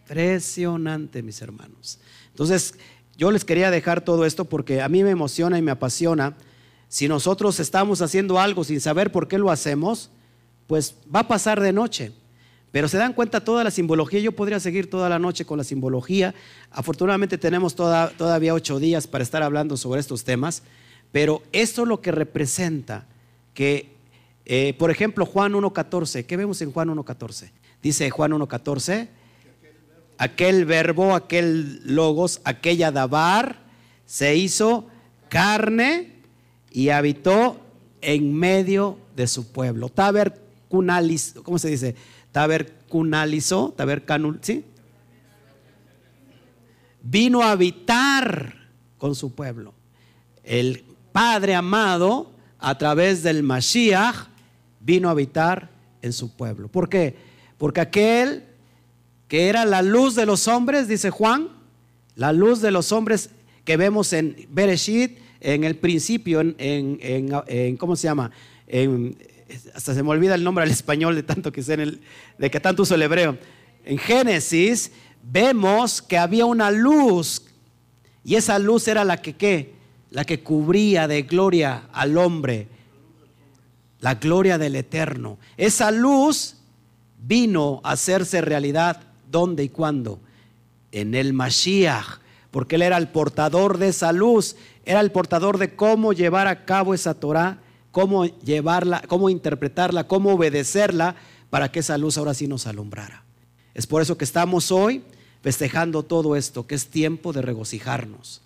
Impresionante, mis hermanos. Entonces, yo les quería dejar todo esto porque a mí me emociona y me apasiona. Si nosotros estamos haciendo algo sin saber por qué lo hacemos, pues va a pasar de noche. Pero se dan cuenta toda la simbología. Yo podría seguir toda la noche con la simbología. Afortunadamente tenemos todavía ocho días para estar hablando sobre estos temas. Pero esto es lo que representa que, eh, por ejemplo, Juan 1.14. ¿Qué vemos en Juan 1.14? Dice Juan 1.14 aquel verbo, aquel logos, aquella dabar, se hizo carne y habitó en medio de su pueblo. ¿cómo se dice? Tabercunalizó, tabercanul, ¿sí? Vino a habitar con su pueblo. El Padre amado, a través del Mashiach, vino a habitar en su pueblo. ¿Por qué? Porque aquel que era la luz de los hombres, dice Juan, la luz de los hombres que vemos en Bereshit, en el principio, en, ¿cómo se llama? Hasta se me olvida el nombre al español de tanto que sé en el, de que tanto uso el hebreo. En Génesis vemos que había una luz y esa luz era la que ¿qué? la que cubría de gloria al hombre, la gloria del eterno. Esa luz vino a hacerse realidad ¿Dónde y cuándo? En el Mashiach, porque él era el portador de esa luz, era el portador de cómo llevar a cabo esa Torah, cómo llevarla, cómo interpretarla, cómo obedecerla para que esa luz ahora sí nos alumbrara. Es por eso que estamos hoy festejando todo esto, que es tiempo de regocijarnos.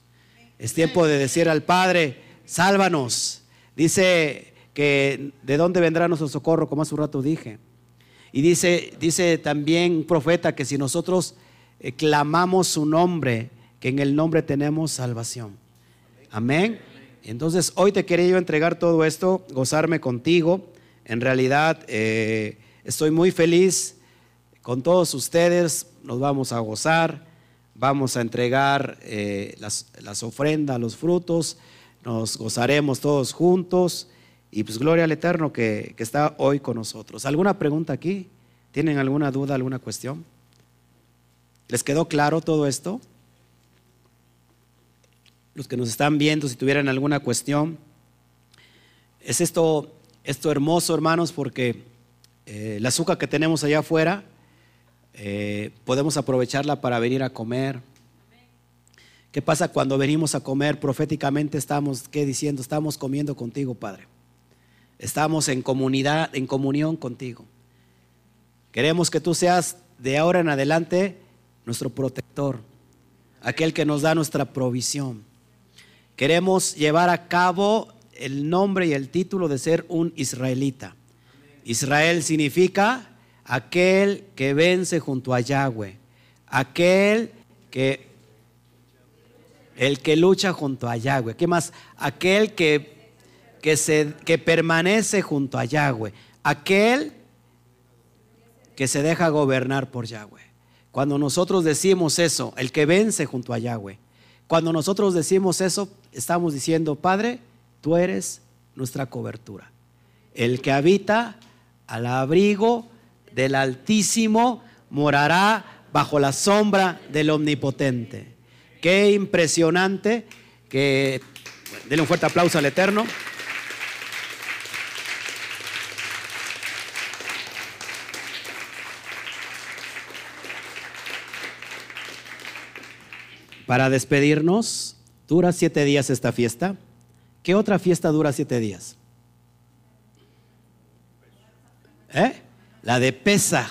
Es tiempo de decir al Padre, sálvanos. Dice que de dónde vendrá nuestro socorro, como hace un rato dije. Y dice, dice también un profeta que si nosotros eh, clamamos su nombre, que en el nombre tenemos salvación. Amén. Entonces hoy te quería yo entregar todo esto, gozarme contigo. En realidad eh, estoy muy feliz con todos ustedes. Nos vamos a gozar, vamos a entregar eh, las, las ofrendas, los frutos. Nos gozaremos todos juntos. Y pues gloria al Eterno que, está hoy con nosotros. ¿Alguna pregunta aquí? ¿Tienen alguna duda, alguna cuestión? ¿Les quedó claro todo esto? Los que nos están viendo, si tuvieran alguna cuestión. Es esto, esto hermoso, hermanos, porque eh, la azúcar que tenemos allá afuera, eh, podemos aprovecharla para venir a comer. ¿Qué pasa cuando venimos a comer? Proféticamente estamos, ¿qué diciendo? Estamos comiendo contigo, Padre. Estamos en comunidad, en comunión contigo. Queremos que tú seas de ahora en adelante nuestro protector, aquel que nos da nuestra provisión. Queremos llevar a cabo el nombre y el título de ser un israelita. Israel significa aquel que vence junto a Yahweh, aquel que el que lucha junto a Yahweh. ¿Qué más? Aquel que que, se, que permanece junto a Yahweh, aquel que se deja gobernar por Yahweh. Cuando nosotros decimos eso, el que vence junto a Yahweh, cuando nosotros decimos eso, estamos diciendo, Padre, tú eres nuestra cobertura. El que habita al abrigo del Altísimo morará bajo la sombra del Omnipotente. Qué impresionante que... Denle un fuerte aplauso al Eterno. Para despedirnos, dura siete días esta fiesta. ¿Qué otra fiesta dura siete días? ¿Eh? La de Pesaj.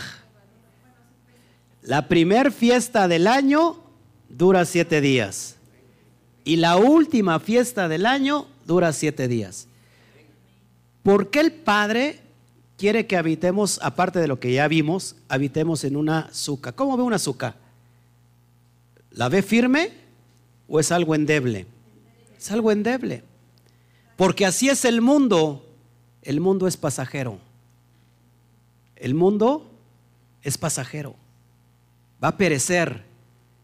La primer fiesta del año dura siete días. Y la última fiesta del año dura siete días. ¿Por qué el Padre quiere que habitemos, aparte de lo que ya vimos, habitemos en una azúcar? ¿Cómo ve una azúcar? ¿La ve firme o es algo endeble? Es algo endeble. Porque así es el mundo. El mundo es pasajero. El mundo es pasajero. Va a perecer.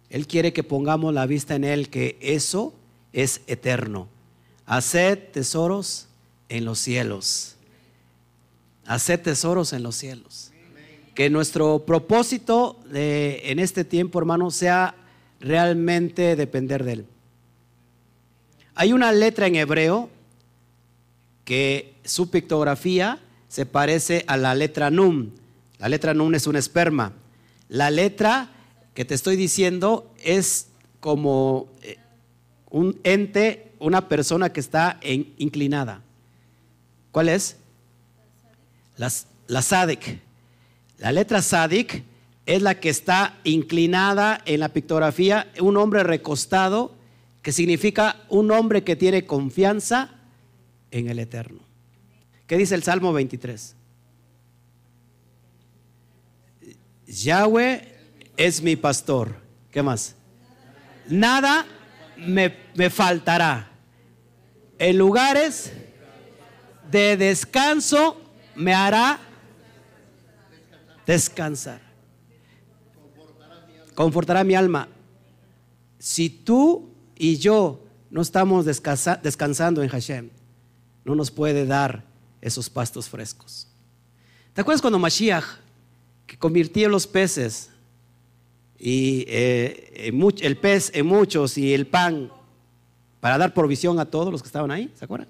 Él quiere que pongamos la vista en Él, que eso es eterno. Haced tesoros en los cielos. Haced tesoros en los cielos. Que nuestro propósito en este tiempo, hermano, sea realmente depender de Él. Hay una letra en hebreo que su pictografía se parece a la letra Num. La letra Num es un esperma. La letra que te estoy diciendo es como eh, un ente, una persona que está inclinada. ¿Cuál es? la Sadik. La letra Sadik es la que está inclinada en la pictografía, un hombre recostado, que significa un hombre que tiene confianza en el Eterno. ¿Qué dice el Salmo 23? Yahweh es mi pastor. ¿Qué más? Nada me, me faltará. En lugares de descanso me hará descansar. Confortará mi alma. Si tú y yo no estamos descansando en Hashem, no nos puede dar esos pastos frescos. ¿Te acuerdas cuando Mashiach, que convirtió los peces y eh, el pez en muchos y el pan para dar provisión a todos los que estaban ahí? ¿Se acuerdan?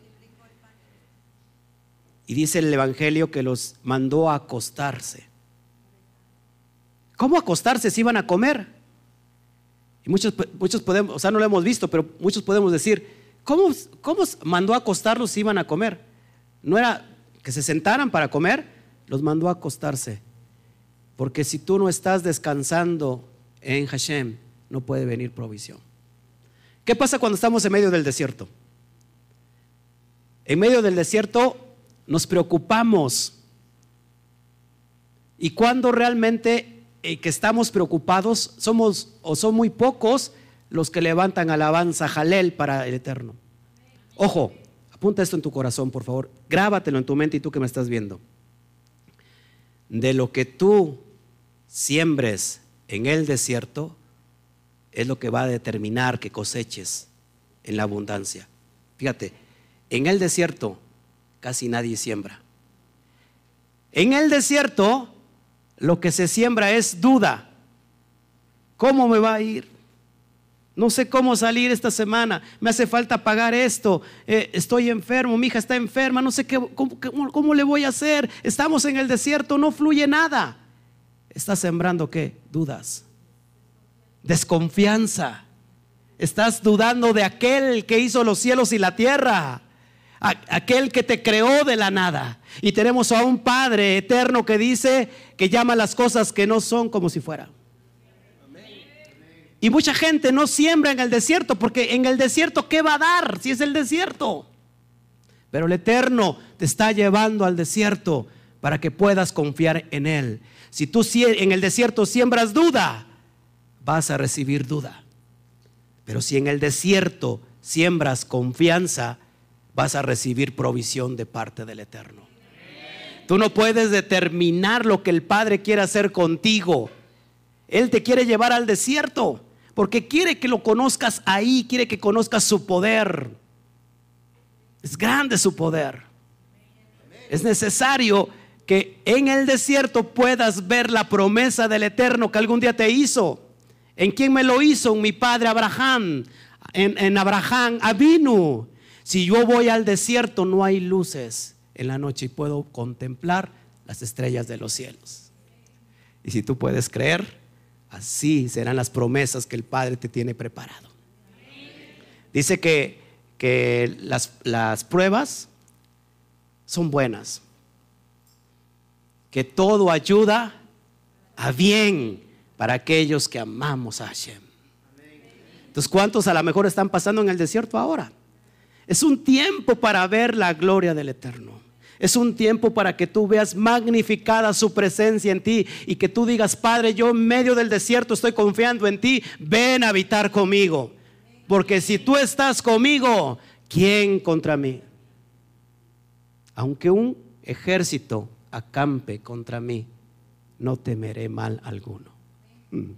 Y dice el Evangelio que los mandó a acostarse. ¿Cómo acostarse si iban a comer? Y muchos, muchos podemos, o sea, no lo hemos visto, pero muchos podemos decir, ¿cómo, cómo mandó a acostarlos si iban a comer? No era que se sentaran para comer, los mandó a acostarse. Porque si tú no estás descansando en Hashem, no puede venir provisión. ¿Qué pasa cuando estamos en medio del desierto? En medio del desierto nos preocupamos. Y cuando realmente eh, que estamos preocupados, somos o son muy pocos los que levantan alabanza, jalel para el eterno. Ojo, apunta esto en tu corazón, por favor. Grábatelo en tu mente y tú que me estás viendo. De lo que tú siembres en el desierto es lo que va a determinar que coseches en la abundancia. Fíjate, en el desierto casi nadie siembra. En el desierto lo que se siembra es duda. ¿Cómo me va a ir? No sé cómo salir esta semana. Me hace falta pagar esto. Eh, estoy enfermo. Mi hija está enferma. No sé qué, cómo, cómo, le voy a hacer. Estamos en el desierto. No fluye nada. Estás sembrando qué? Dudas. Desconfianza. Estás dudando de aquel que hizo los cielos y la tierra aquel que te creó de la nada. Y tenemos a un Padre eterno que dice que llama las cosas que no son como si fueran. Y mucha gente no siembra en el desierto porque en el desierto, ¿qué va a dar si es el desierto? Pero el Eterno te está llevando al desierto para que puedas confiar en Él. Si tú en el desierto siembras duda, vas a recibir duda. Pero si en el desierto siembras confianza, vas a recibir provisión de parte del Eterno. Tú no puedes determinar lo que el Padre quiere hacer contigo. Él te quiere llevar al desierto porque quiere que lo conozcas ahí, quiere que conozcas su poder. Es grande su poder. Es necesario que en el desierto puedas ver la promesa del Eterno que algún día te hizo. ¿En quién me lo hizo? En mi padre Abraham. En, en Abraham Avinu. Si yo voy al desierto, no hay luces en la noche y puedo contemplar las estrellas de los cielos. Y si tú puedes creer, así serán las promesas que el Padre te tiene preparado. Dice que, que las, las pruebas son buenas, que todo ayuda a bien para aquellos que amamos a Hashem. Entonces, ¿cuántos a lo mejor están pasando en el desierto ahora? Es un tiempo para ver la gloria del Eterno. Es un tiempo para que tú veas magnificada su presencia en ti y que tú digas, Padre, yo en medio del desierto estoy confiando en ti, ven a habitar conmigo. Porque si tú estás conmigo, ¿quién contra mí? Aunque un ejército acampe contra mí, no temeré mal alguno. Mm.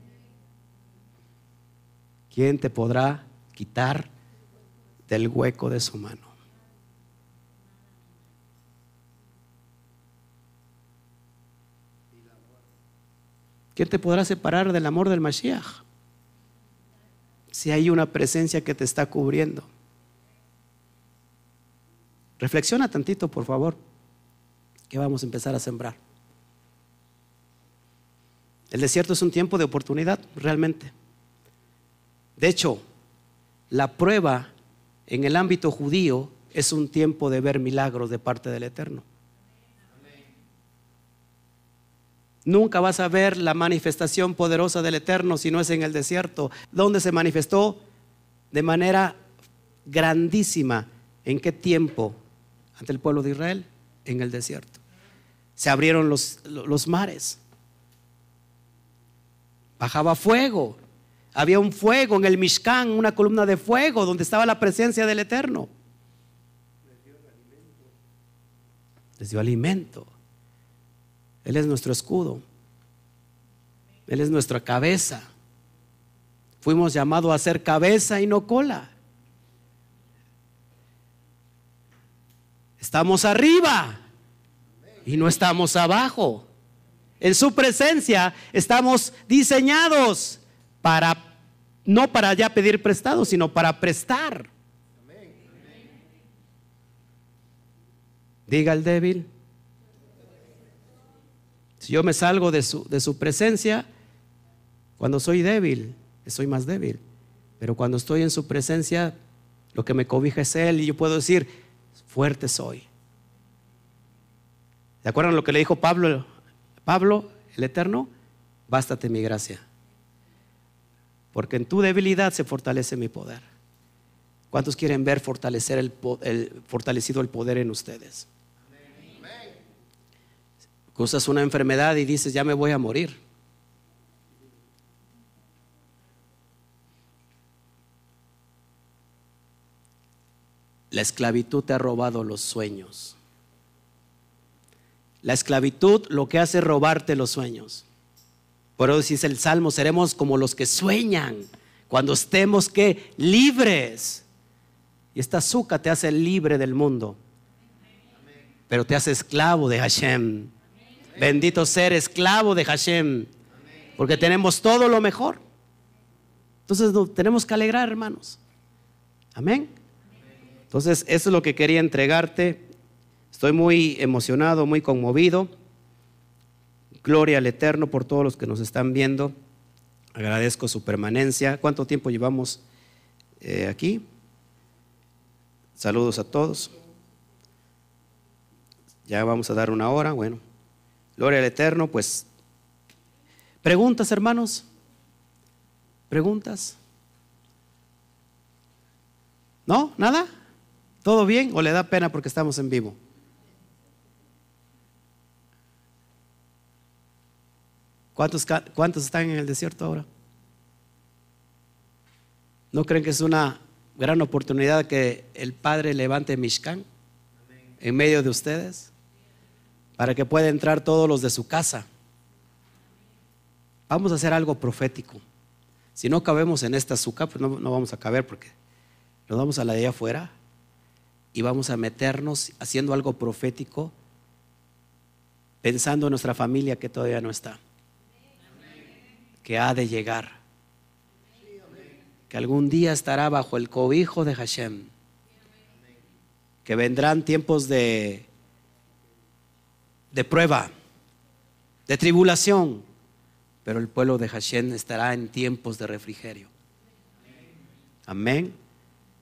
¿Quién te podrá quitar del hueco de su mano. ¿Quién te podrá separar del amor del Mashiach? Si hay una presencia que te está cubriendo. Reflexiona tantito, por favor, que vamos a empezar a sembrar. El desierto es un tiempo de oportunidad, realmente. De hecho, la prueba en el ámbito judío es un tiempo de ver milagros de parte del Eterno. Nunca vas a ver la manifestación poderosa del Eterno si no es en el desierto, donde se manifestó de manera grandísima. ¿En qué tiempo? Ante el pueblo de Israel, en el desierto. Se abrieron los, los mares. Bajaba fuego. Había un fuego en el Mishkan, una columna de fuego donde estaba la presencia del Eterno. Les dio alimento. Él es nuestro escudo. Él es nuestra cabeza. Fuimos llamados a ser cabeza y no cola. Estamos arriba y no estamos abajo. En su presencia estamos diseñados para no para ya pedir prestado, sino para prestar. Diga el débil, si yo me salgo de su, de su presencia, cuando soy débil, soy más débil. Pero cuando estoy en su presencia, lo que me cobija es Él y yo puedo decir, fuerte soy. ¿De acuerdo lo que le dijo Pablo? Pablo, el Eterno, bástate mi gracia. Porque en tu debilidad se fortalece mi poder. ¿Cuántos quieren ver fortalecer el, el fortalecido el poder en ustedes? Usas una enfermedad y dices, ya me voy a morir. La esclavitud te ha robado los sueños. La esclavitud lo que hace es robarte los sueños. Por eso dice el Salmo, seremos como los que sueñan cuando estemos que libres. Y esta azúcar te hace libre del mundo, pero te hace esclavo de Hashem. Bendito ser esclavo de Hashem, porque tenemos todo lo mejor. Entonces tenemos que alegrar, hermanos. Amén. Entonces, eso es lo que quería entregarte. Estoy muy emocionado, muy conmovido. Gloria al Eterno por todos los que nos están viendo. Agradezco su permanencia. ¿Cuánto tiempo llevamos eh, aquí? Saludos a todos. Ya vamos a dar una hora. Bueno. Gloria al Eterno, pues. ¿Preguntas, hermanos? ¿Preguntas? ¿No? ¿Nada? ¿Todo bien o le da pena porque estamos en vivo? ¿Cuántos, ¿Cuántos están en el desierto ahora? ¿No creen que es una gran oportunidad que el Padre levante Mishkan en medio de ustedes? Para que pueda entrar todos los de su casa. Vamos a hacer algo profético. Si no cabemos en esta azúcar, pues no, vamos a caber porque nos vamos a la de allá afuera y vamos a meternos haciendo algo profético, pensando en nuestra familia que todavía no está, que ha de llegar, que algún día estará bajo el cobijo de Hashem, que vendrán tiempos de de prueba, de tribulación, pero el pueblo de Hashem estará en tiempos de refrigerio. Amén.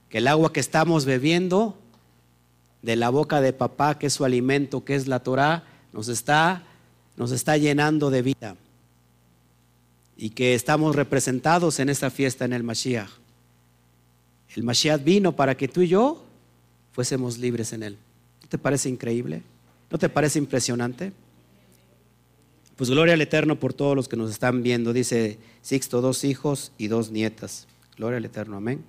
Que el agua que estamos bebiendo de la boca de papá, que es su alimento, que es la Torah, nos está, nos está llenando de vida. Y que estamos representados en esta fiesta en el Mashiach. El Mashiach vino para que tú y yo fuésemos libres en él. ¿No te parece increíble? ¿No te parece impresionante? Pues gloria al Eterno por todos los que nos están viendo. Dice Sixto, dos hijos y dos nietas. Gloria al Eterno, amén.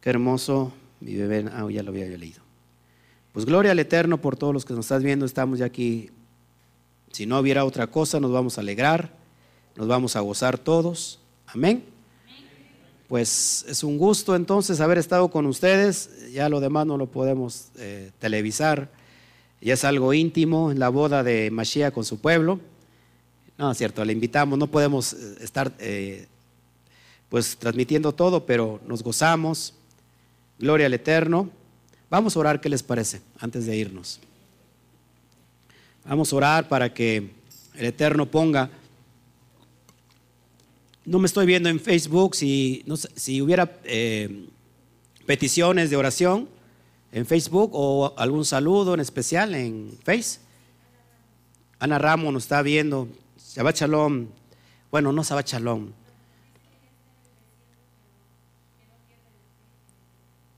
Qué hermoso, mi bebé, ah, ya lo había leído. Pues gloria al Eterno por todos los que nos están viendo. Estamos ya aquí. Si no hubiera otra cosa, nos vamos a alegrar, nos vamos a gozar todos. Amén. Pues es un gusto entonces haber estado con ustedes. Ya lo demás no lo podemos eh, televisar y es algo íntimo, la boda de Mashiach con su pueblo. No, es cierto, le invitamos, no podemos eh, estar eh, pues transmitiendo todo, pero nos gozamos. Gloria al Eterno. Vamos a orar, ¿qué les parece? Antes de irnos. Vamos a orar para que el Eterno ponga. No me estoy viendo en Facebook si, si hubiera eh, peticiones de oración en Facebook o algún saludo en especial en Face. Ana Ramos nos está viendo. Shabbat Shalom. Bueno, no Shabbat Shalom.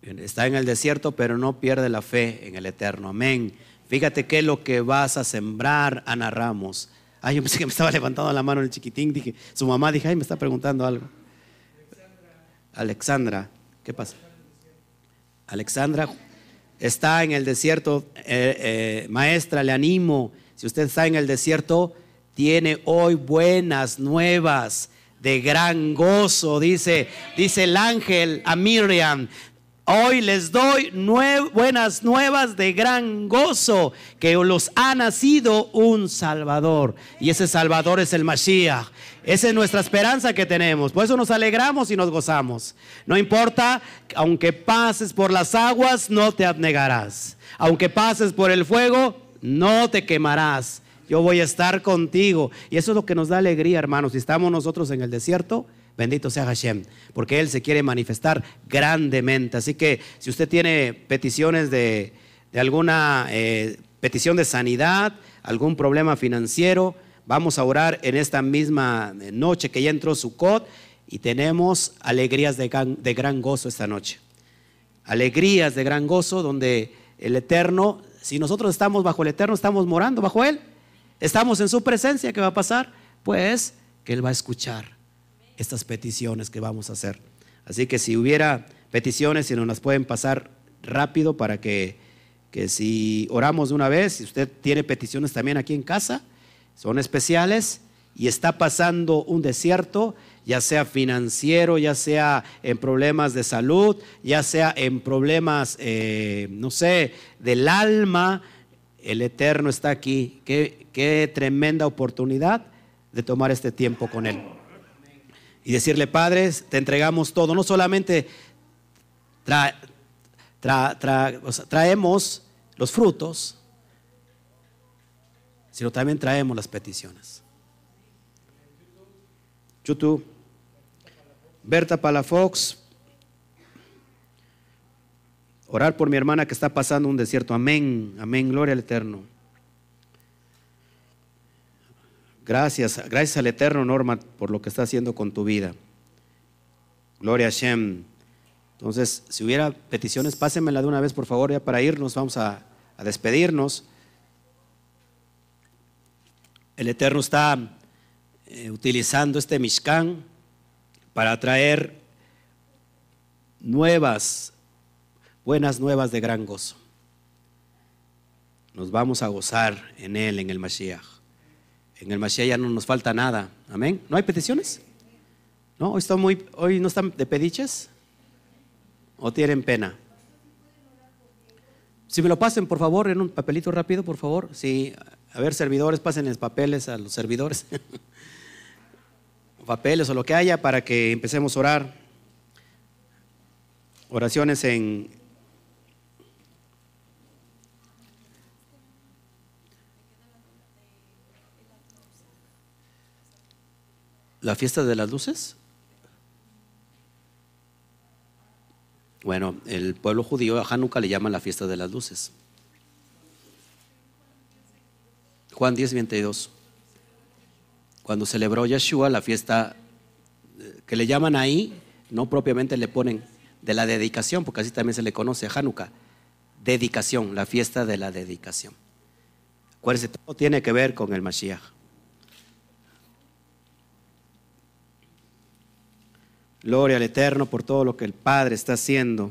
Está en el desierto, pero no pierde la fe en el eterno. Amén. Fíjate qué es lo que vas a sembrar, Ana Ramos. Ay, yo pensé que me estaba levantando la mano el chiquitín. Dije, su mamá dije, ay, me está preguntando algo. Alexandra, ¿qué pasa? Alexandra está en el desierto. Eh, eh, maestra, le animo. Si usted está en el desierto, tiene hoy buenas nuevas de gran gozo, dice, dice el ángel a Miriam, Hoy les doy buenas nuevas de gran gozo, que los ha nacido un Salvador. Y ese Salvador es el Mashiach. Esa es nuestra esperanza que tenemos. Por eso nos alegramos y nos gozamos. No importa, aunque pases por las aguas, no te abnegarás. Aunque pases por el fuego, no te quemarás. Yo voy a estar contigo. Y eso es lo que nos da alegría, hermanos. Si estamos nosotros en el desierto, Bendito sea Hashem, porque Él se quiere manifestar grandemente. Así que si usted tiene peticiones de, alguna eh, petición de sanidad, algún problema financiero, vamos a orar en esta misma noche que ya entró Sukkot y tenemos alegrías de de gran gozo esta noche. Alegrías de gran gozo donde el Eterno, si nosotros estamos bajo el Eterno, estamos morando bajo Él, estamos en su presencia, ¿qué va a pasar? Pues que Él va a escuchar estas peticiones que vamos a hacer. Así que si hubiera peticiones, si nos las pueden pasar rápido para que, que si oramos de una vez, si usted tiene peticiones también aquí en casa, son especiales y está pasando un desierto, ya sea financiero, ya sea en problemas de salud, ya sea en problemas, eh, no sé, del alma, el Eterno está aquí. Qué, qué tremenda oportunidad de tomar este tiempo con Él y decirle, Padre, te entregamos todo. No solamente traemos los frutos, sino también traemos las peticiones. YouTube, Berta Palafox, orar por mi hermana que está pasando un desierto. Amén, amén, gloria al Eterno. Gracias, gracias al Eterno, Norma, por lo que está haciendo con tu vida. Gloria a Shem. Entonces, si hubiera peticiones, pásenmela de una vez, por favor, ya para irnos, vamos a, despedirnos. El Eterno está eh, utilizando este Mishkan para traer nuevas, buenas nuevas de gran gozo. Nos vamos a gozar en Él, en el Mashiach. En el Mashiach ya no nos falta nada. Amén. ¿No hay peticiones? ¿No? ¿Hoy, muy, hoy no están de pediches? ¿O tienen pena? Si me lo pasen, por favor, en un papelito rápido, por favor. Si, a ver, servidores, pasen los papeles a los servidores. papeles o lo que haya para que empecemos a orar. Oraciones en, ¿La fiesta de las luces? Bueno, el pueblo judío a Hanukkah le llama la fiesta de las luces. Juan 10, 22. Cuando celebró Yeshua la fiesta eh, que le llaman ahí, no propiamente le ponen de la dedicación, porque así también se le conoce a Hanukkah. Dedicación, la fiesta de la dedicación. Acuérdense, todo tiene que ver con el Mashiach. Gloria al Eterno por todo lo que el Padre está haciendo.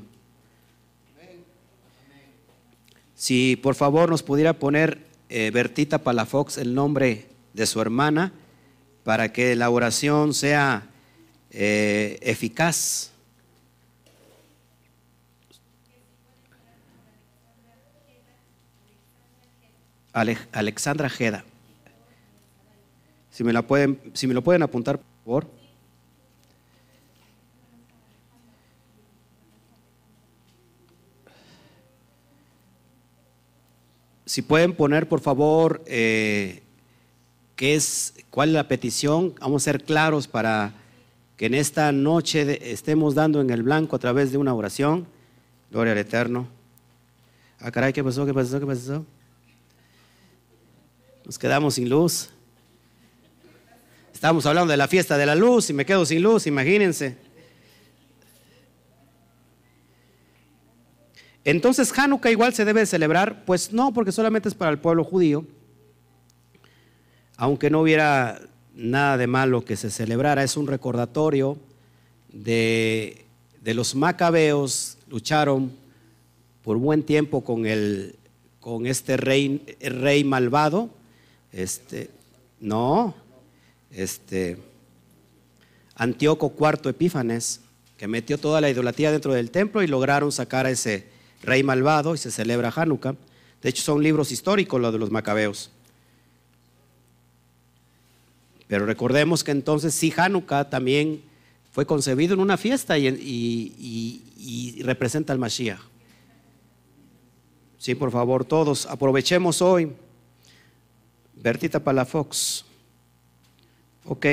Si por favor nos pudiera poner eh, Bertita Palafox el nombre de su hermana para que la oración sea eh, eficaz. Alexandra Jeda. Si me, la pueden, si me lo pueden apuntar, por favor. Si pueden poner, por favor, eh, qué es, cuál es la petición. Vamos a ser claros para que en esta noche estemos dando en el blanco a través de una oración. Gloria al Eterno. Ah, caray, ¿qué pasó? ¿Qué pasó? ¿Qué pasó? Nos quedamos sin luz. Estamos hablando de la fiesta de la luz y me quedo sin luz, imagínense. Entonces, Hanukkah igual se debe celebrar, pues no, porque solamente es para el pueblo judío, aunque no hubiera nada de malo que se celebrara, es un recordatorio de, los macabeos, lucharon por buen tiempo con, el, con este rey, rey malvado, este, no, este, Antíoco IV Epífanes, que metió toda la idolatría dentro del templo y lograron sacar a ese rey malvado y se celebra Hanukkah. De hecho, son libros históricos los de los macabeos. Pero recordemos que entonces sí, Hanukkah también fue concebido en una fiesta y, representa al Mashiach. Sí, por favor, todos aprovechemos hoy. Bertita Palafox. Ok.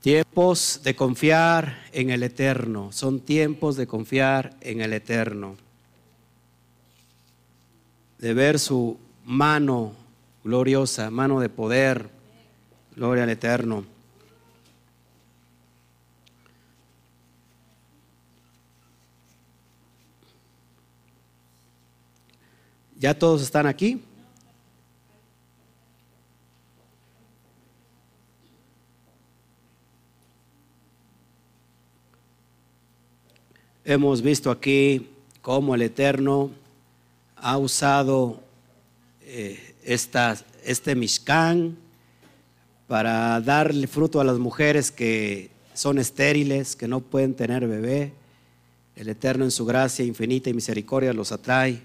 Tiempos de confiar en el Eterno, son tiempos de confiar en el Eterno, de ver su mano gloriosa, mano de poder, gloria al Eterno. ¿Ya todos están aquí? Hemos visto aquí cómo el Eterno ha usado eh, este Mishkan para darle fruto a las mujeres que son estériles, que no pueden tener bebé. El Eterno en su gracia infinita y misericordia los atrae.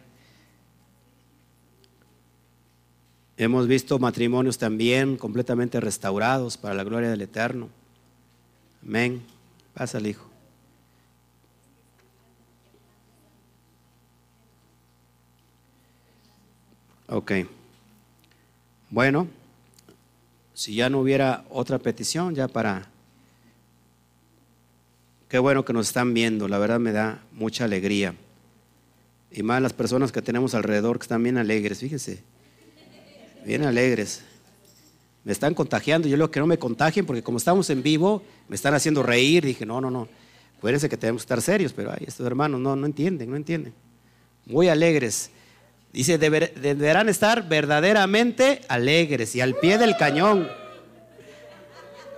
Hemos visto matrimonios también completamente restaurados para la gloria del Eterno. Amén. Pasa el Hijo. Ok. Bueno, si ya no hubiera otra petición, ya para... Qué bueno que nos están viendo, la verdad me da mucha alegría. Y más las personas que tenemos alrededor que están bien alegres, fíjense, bien alegres. Me están contagiando, yo lo que no me contagien porque como estamos en vivo, me están haciendo reír. Dije, no, no, no, acuérdense que tenemos que estar serios, pero ay, estos hermanos no, no entienden, no entienden. Muy alegres. Dice, deberán estar verdaderamente alegres y al pie del cañón.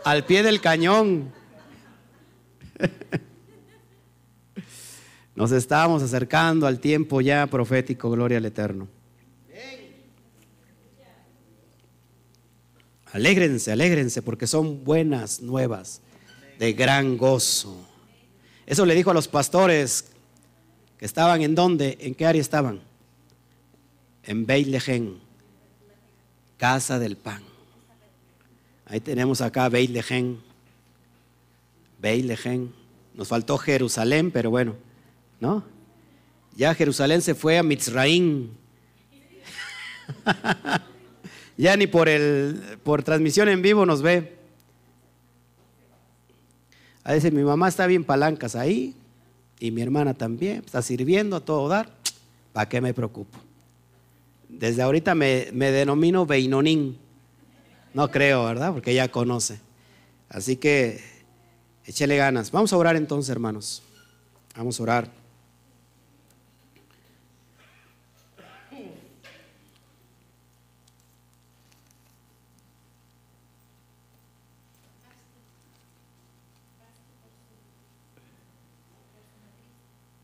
Al pie del cañón. Nos estamos acercando al tiempo ya profético, gloria al Eterno. Alégrense, alégrense, porque son buenas nuevas de gran gozo. Eso le dijo a los pastores que estaban en dónde, en qué área estaban en Beit casa del pan. Ahí tenemos acá Beit Lehem. Nos faltó Jerusalén, pero bueno, ¿no? Ya Jerusalén se fue a Mitzraim. ya ni por el por transmisión en vivo nos ve. A veces mi mamá está bien palancas ahí y mi hermana también, está sirviendo a todo dar. ¿Para qué me preocupo? Desde ahorita me, denomino Beinonín. No creo, ¿verdad? Porque ella conoce. Así que échele ganas. Vamos a orar entonces, hermanos. Vamos a orar.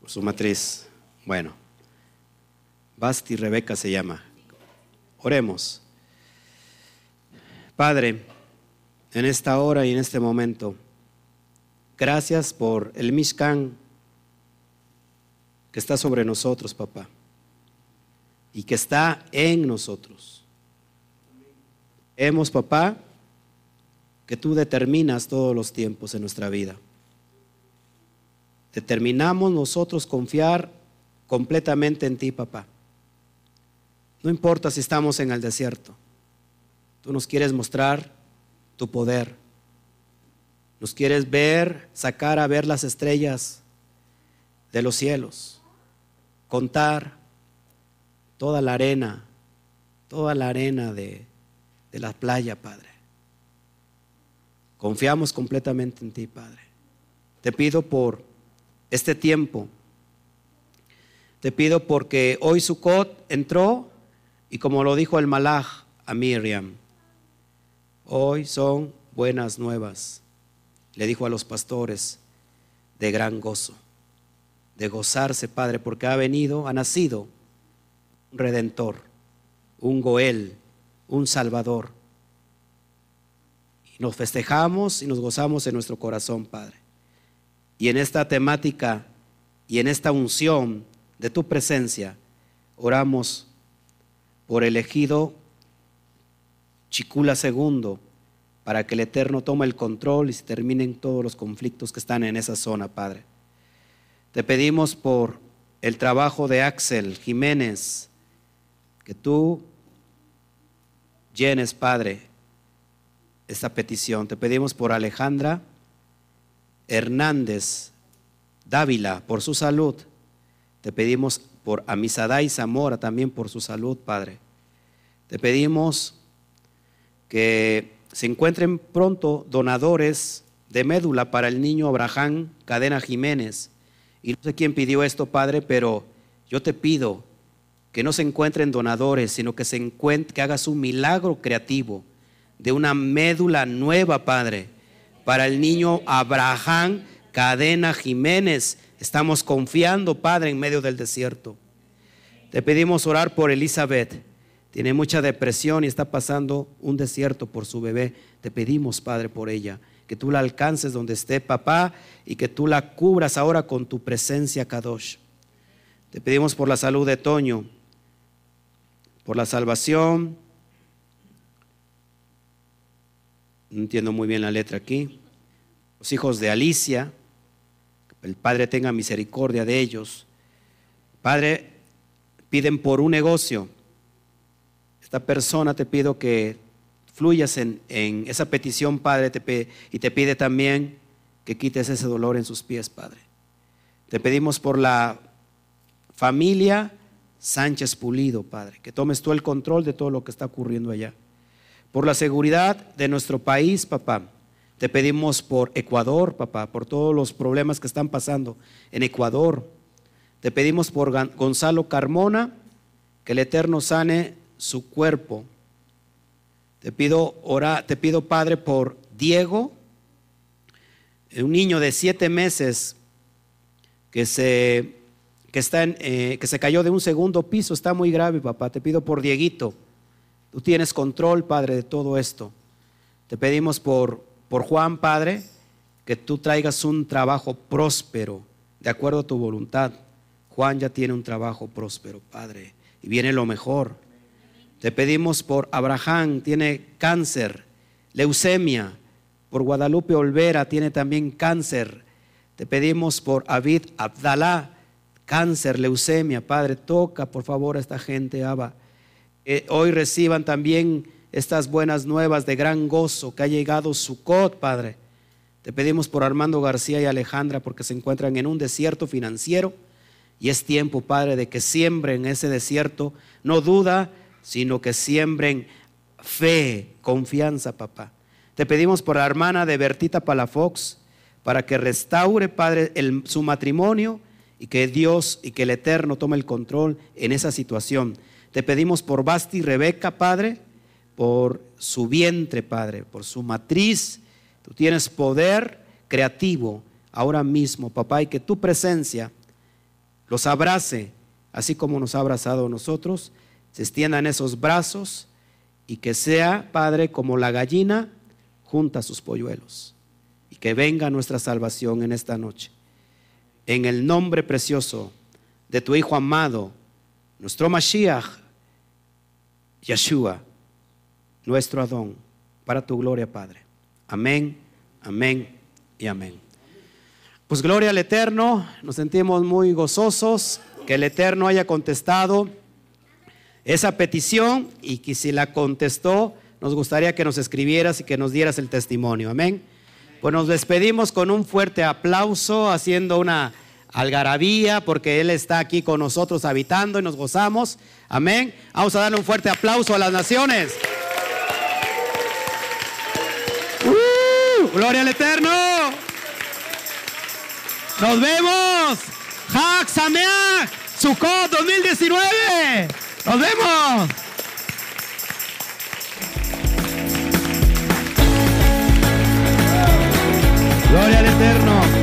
Por su matriz. Bueno. Basti Rebeca se llama. Oremos. Padre, en esta hora y en este momento, gracias por el Mishkan que está sobre nosotros, papá, y que está en nosotros. Hemos, papá, que tú determinas todos los tiempos en nuestra vida. Determinamos nosotros confiar completamente en ti, papá. No importa si estamos en el desierto. Tú nos quieres mostrar tu poder. Nos quieres ver, sacar a ver las estrellas de los cielos. Contar toda la arena, toda la arena de, de la playa, Padre. Confiamos completamente en ti, Padre. Te pido por este tiempo. Te pido porque hoy Sukkot entró y como lo dijo el Malach a Miriam, hoy son buenas nuevas, le dijo a los pastores, de gran gozo, de gozarse, Padre, porque ha venido, ha nacido un redentor, un Goel, un Salvador. Y nos festejamos y nos gozamos en nuestro corazón, Padre. Y en esta temática y en esta unción de tu presencia, oramos por elegido Chicula II, para que el Eterno tome el control y se terminen todos los conflictos que están en esa zona, Padre. Te pedimos por el trabajo de Axel Jiménez, que tú llenes, Padre, esta petición. Te pedimos por Alejandra Hernández Dávila, por su salud. Te pedimos por Amisadai Zamora también por su salud, Padre. Te pedimos que se encuentren pronto donadores de médula para el niño Abraham Cadena Jiménez. Y no sé quién pidió esto, Padre, pero yo te pido que no se encuentren donadores, sino que se encuentre, que hagas un milagro creativo de una médula nueva, Padre, para el niño Abraham Cadena Jiménez. Estamos confiando, Padre, en medio del desierto. Te pedimos orar por Elizabeth. Tiene mucha depresión y está pasando un desierto por su bebé. Te pedimos, Padre, por ella. Que tú la alcances donde esté, papá, y que tú la cubras ahora con tu presencia, Kadosh. Te pedimos por la salud de Toño, por la salvación. No entiendo muy bien la letra aquí. Los hijos de Alicia, el Padre tenga misericordia de ellos. Padre, piden por un negocio. Esta persona te pido que fluyas en, esa petición, Padre, y te pide también que quites ese dolor en sus pies, Padre. Te pedimos por la familia Sánchez Pulido, Padre, que tomes tú el control de todo lo que está ocurriendo allá. Por la seguridad de nuestro país, papá, te pedimos por Ecuador, papá, por todos los problemas que están pasando en Ecuador. Te pedimos por Gonzalo Carmona, que el Eterno sane su cuerpo. Te pido, ora, te pido, Padre, por Diego, un niño de siete meses que se, que, está en, eh, que se cayó de un segundo piso. Está muy grave, papá. Te pido por Dieguito. Tú tienes control, Padre, de todo esto. Te pedimos por por Juan, Padre, que tú traigas un trabajo próspero, de acuerdo a tu voluntad. Juan ya tiene un trabajo próspero, Padre, y viene lo mejor. Te pedimos por Abraham, tiene cáncer, leucemia. Por Guadalupe Olvera tiene también cáncer. Te pedimos por Abid Abdalá, cáncer, leucemia. Padre, toca por favor a esta gente, Abba. hoy reciban también estas buenas nuevas de gran gozo que ha llegado Sucot, Padre. Te pedimos por Armando García y Alejandra porque se encuentran en un desierto financiero y es tiempo, Padre, de que siembren ese desierto, no duda, sino que siembren fe, confianza, papá. Te pedimos por la hermana de Bertita Palafox para que restaure, Padre, su matrimonio y que Dios y que el Eterno tome el control en esa situación. Te pedimos por Basti y Rebeca, Padre, por su vientre, Padre, por su matriz. Tú tienes poder creativo ahora mismo, papá, y que tu presencia los abrace, así como nos ha abrazado a nosotros, se extiendan esos brazos y que sea, Padre, como la gallina junta sus polluelos y que venga nuestra salvación en esta noche. En el nombre precioso de tu Hijo amado, nuestro Mashiach, Yeshua nuestro Adón, para tu gloria, Padre. Amén, amén y amén. Pues gloria al Eterno, nos sentimos muy gozosos que el Eterno haya contestado esa petición y que si la contestó, nos gustaría que nos escribieras y que nos dieras el testimonio. Amén. Pues nos despedimos con un fuerte aplauso, haciendo una algarabía, porque Él está aquí con nosotros habitando y nos gozamos. Amén. Vamos a darle un fuerte aplauso a las naciones. ¡Uh! gloria al Eterno. Nos vemos. Hak Sameach Sukkot 2019. Nos vemos. Gloria al Eterno.